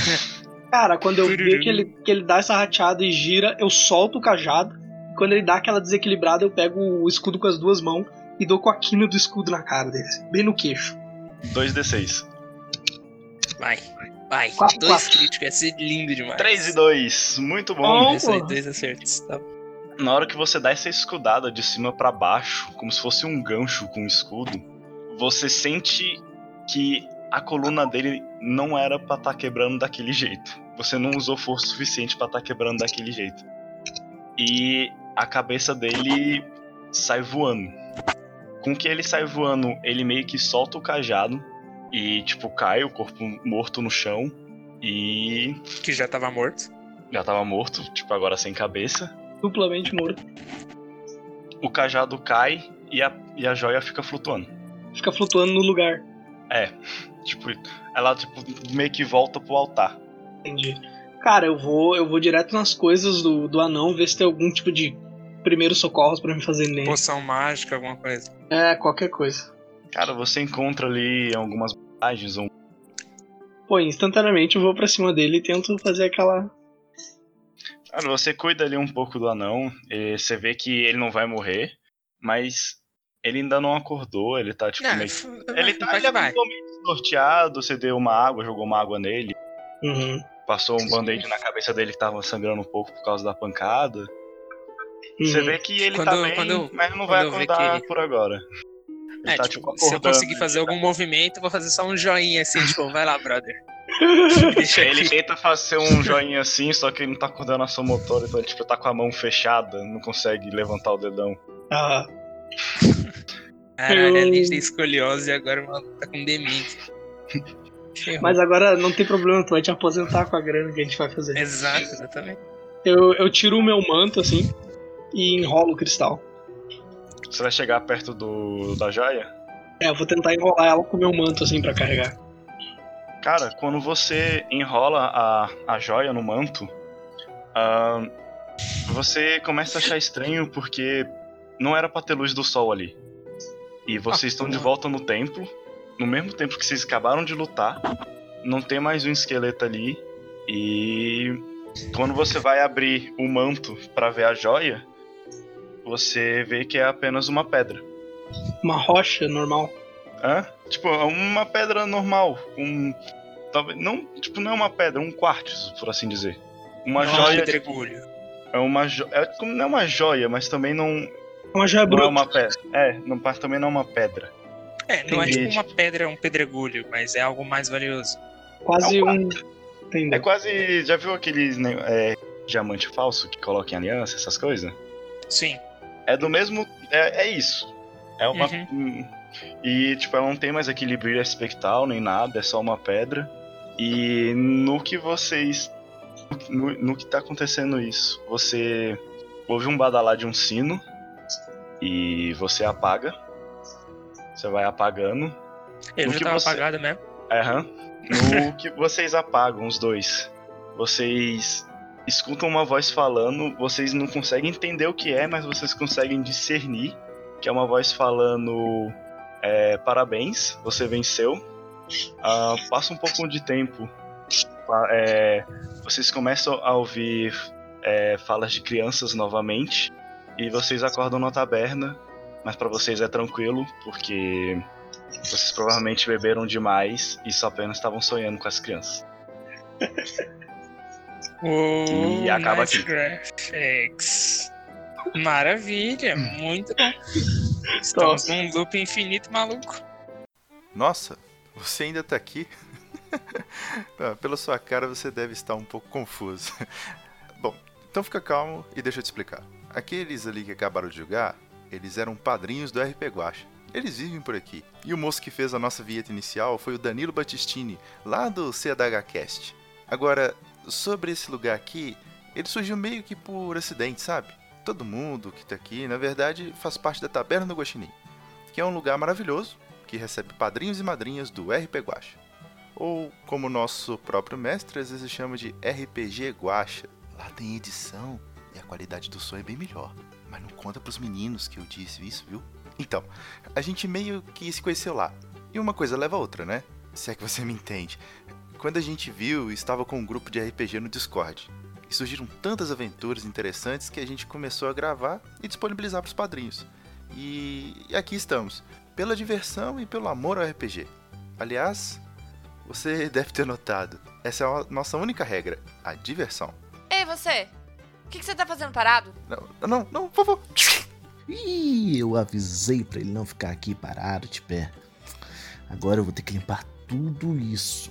S3: Cara, quando eu ver que ele, que ele dá essa rateada e gira, eu solto o cajado. Quando ele dá aquela desequilibrada, eu pego o escudo com as duas mãos e dou com a quina do escudo na cara dele, assim, bem no queixo.
S1: 2d6.
S2: Vai, vai.
S3: Quatro,
S2: dois
S3: quatro.
S2: críticos, ia ser lindo demais.
S1: 3 e 2. Muito bom.
S2: Aí,
S3: porra.
S2: dois acertos. Tá.
S1: Na hora que você dá essa escudada de cima pra baixo, como se fosse um gancho com um escudo, você sente que a coluna dele não era pra estar quebrando daquele jeito. Você não usou força suficiente pra estar quebrando daquele jeito. E a cabeça dele sai voando. Com que ele sai voando, ele meio que solta o cajado e tipo cai o corpo morto no chão e
S2: Que já tava morto.
S1: já tava morto, tipo agora sem cabeça.
S3: Duplamente morto.
S1: o cajado cai e a, e a joia fica flutuando.
S3: Fica flutuando no lugar.
S1: Tipo, ela tipo, meio que volta pro altar.
S3: Entendi. Cara, eu vou, eu vou direto nas coisas do, do anão, ver se tem algum tipo de primeiros socorros pra me fazer nele.
S2: Poção mágica, alguma coisa.
S3: É, qualquer coisa.
S1: Cara, você encontra ali algumas vantagens. Um...
S3: Pô, instantaneamente eu vou pra cima dele e tento fazer aquela.
S1: Cara, você cuida ali um pouco do anão. E você vê que ele não vai morrer, mas ele ainda não acordou. Ele tá tipo
S2: Não,
S1: meio. Ele tá
S2: vai
S1: ele
S2: vai.
S1: eventualmente sorteado, você deu uma água, jogou uma água nele.
S3: Uhum.
S1: Passou um band-aid na cabeça dele que tava sangrando um pouco por causa da pancada.
S3: Uhum.
S1: Você vê que ele
S2: Quando-
S1: tá bem,
S2: quando-
S1: mas não vai acordar
S2: que ele-
S1: por agora. Ele
S2: É,
S1: tá,
S2: tipo,
S1: tipo,
S2: se eu conseguir fazer
S1: né?
S2: algum movimento, eu vou fazer só um joinha assim, tipo, vai lá, brother. Deixa
S1: Ele
S2: aqui.
S1: tenta fazer um joinha assim, só que ele não tá acordando a sua motora, então ele tipo, tá com a mão fechada, não consegue levantar o dedão.
S3: Ah,
S2: Caralho,
S3: Eu-
S2: além de ter escoliose, agora o maluco tá com demência.
S3: Mas agora não tem problema, tu vai te aposentar com a grana que a gente vai fazer.
S2: Exato, exatamente.
S3: Eu, eu tiro o meu manto assim e enrolo o cristal.
S1: Você vai chegar perto do da joia?
S3: É, eu vou tentar enrolar ela com o meu manto assim pra carregar.
S1: Cara, quando você enrola a, a joia no manto, ahn, você começa a achar estranho porque não era pra ter luz do sol ali. E vocês estão de volta no templo, no mesmo templo que vocês acabaram de lutar. Não tem mais um esqueleto ali. E quando você vai abrir o manto pra ver a joia, você vê que é apenas uma pedra.
S3: Uma rocha normal.
S1: Hã? Tipo, é uma pedra normal. Um. Talvez. Não, tipo, não é uma pedra, um quartzo, por assim dizer. Uma
S2: Não,
S1: joia.
S2: pedregulho.
S1: É uma joia. É, como- não é uma joia, mas também não,
S3: Uma joia
S1: não
S3: bruta.
S1: é uma pedra. É, não, mas também não é uma pedra.
S2: É, não é
S1: Entendi.
S2: tipo uma pedra, um pedregulho, mas é algo mais valioso.
S3: Quase
S1: É um
S3: um.
S1: É quase. Já viu aqueles né, é, diamante falso que coloca em aliança, essas coisas?
S2: Sim.
S1: É do mesmo. É, é isso. É uma.
S2: Uhum.
S1: hum, E, tipo, ela não tem mais aquele brilho espectral nem nada, é só uma pedra. E no que vocês. No, no que tá acontecendo isso, você ouve um badalar de um sino e você apaga. Você vai apagando.
S2: Eu
S1: No
S2: já tava
S1: você-
S2: apagado mesmo.
S1: Aham. No que vocês apagam, os dois, vocês escutam uma voz falando, vocês não conseguem entender o que é, mas vocês conseguem discernir que é uma voz falando é, parabéns, você venceu. Ah, passa um pouco de tempo, é, vocês começam a ouvir é, falas de crianças novamente e vocês acordam na taberna, mas pra vocês é tranquilo porque vocês provavelmente beberam demais e só apenas estavam sonhando com as crianças.
S2: Oh,
S1: E acaba aqui.
S2: graphics. Maravilha, muito bom. Estamos num loop infinito maluco.
S4: Nossa, você ainda tá aqui? Pela sua cara você deve estar um pouco confuso. Bom, então fica calmo e deixa eu te explicar. Aqueles ali que acabaram de jogar, eles eram padrinhos do RP Guacha. Eles vivem por aqui. E o moço que fez a nossa vinheta inicial foi o Danilo Battistini, lá do CDHcast. Agora, sobre esse lugar aqui, ele surgiu meio que por acidente, sabe? Todo mundo que tá aqui, na verdade, faz parte da Taberna do Guaxinim, que é um lugar maravilhoso que recebe padrinhos e madrinhas do RP Guacha. Ou, como nosso próprio mestre às vezes chama de RPG Guacha. Lá tem edição e a qualidade do som é bem melhor. Mas não conta pros meninos que eu disse isso, viu? Então, a gente meio que se conheceu lá. E uma coisa leva a outra, né? Se é que você me entende. Quando a gente viu, estava com um grupo de RPG no Discord. E surgiram tantas aventuras interessantes que a gente começou a gravar e disponibilizar para os padrinhos. E e aqui estamos, pela diversão e pelo amor ao RPG. Aliás, você deve ter notado, essa é a nossa única regra, a diversão.
S5: Ei, você! O que, que você tá fazendo parado?
S4: Não, não, não, por favor.
S6: Ih, eu avisei pra ele não ficar aqui parado de pé. Agora eu vou ter que limpar tudo isso.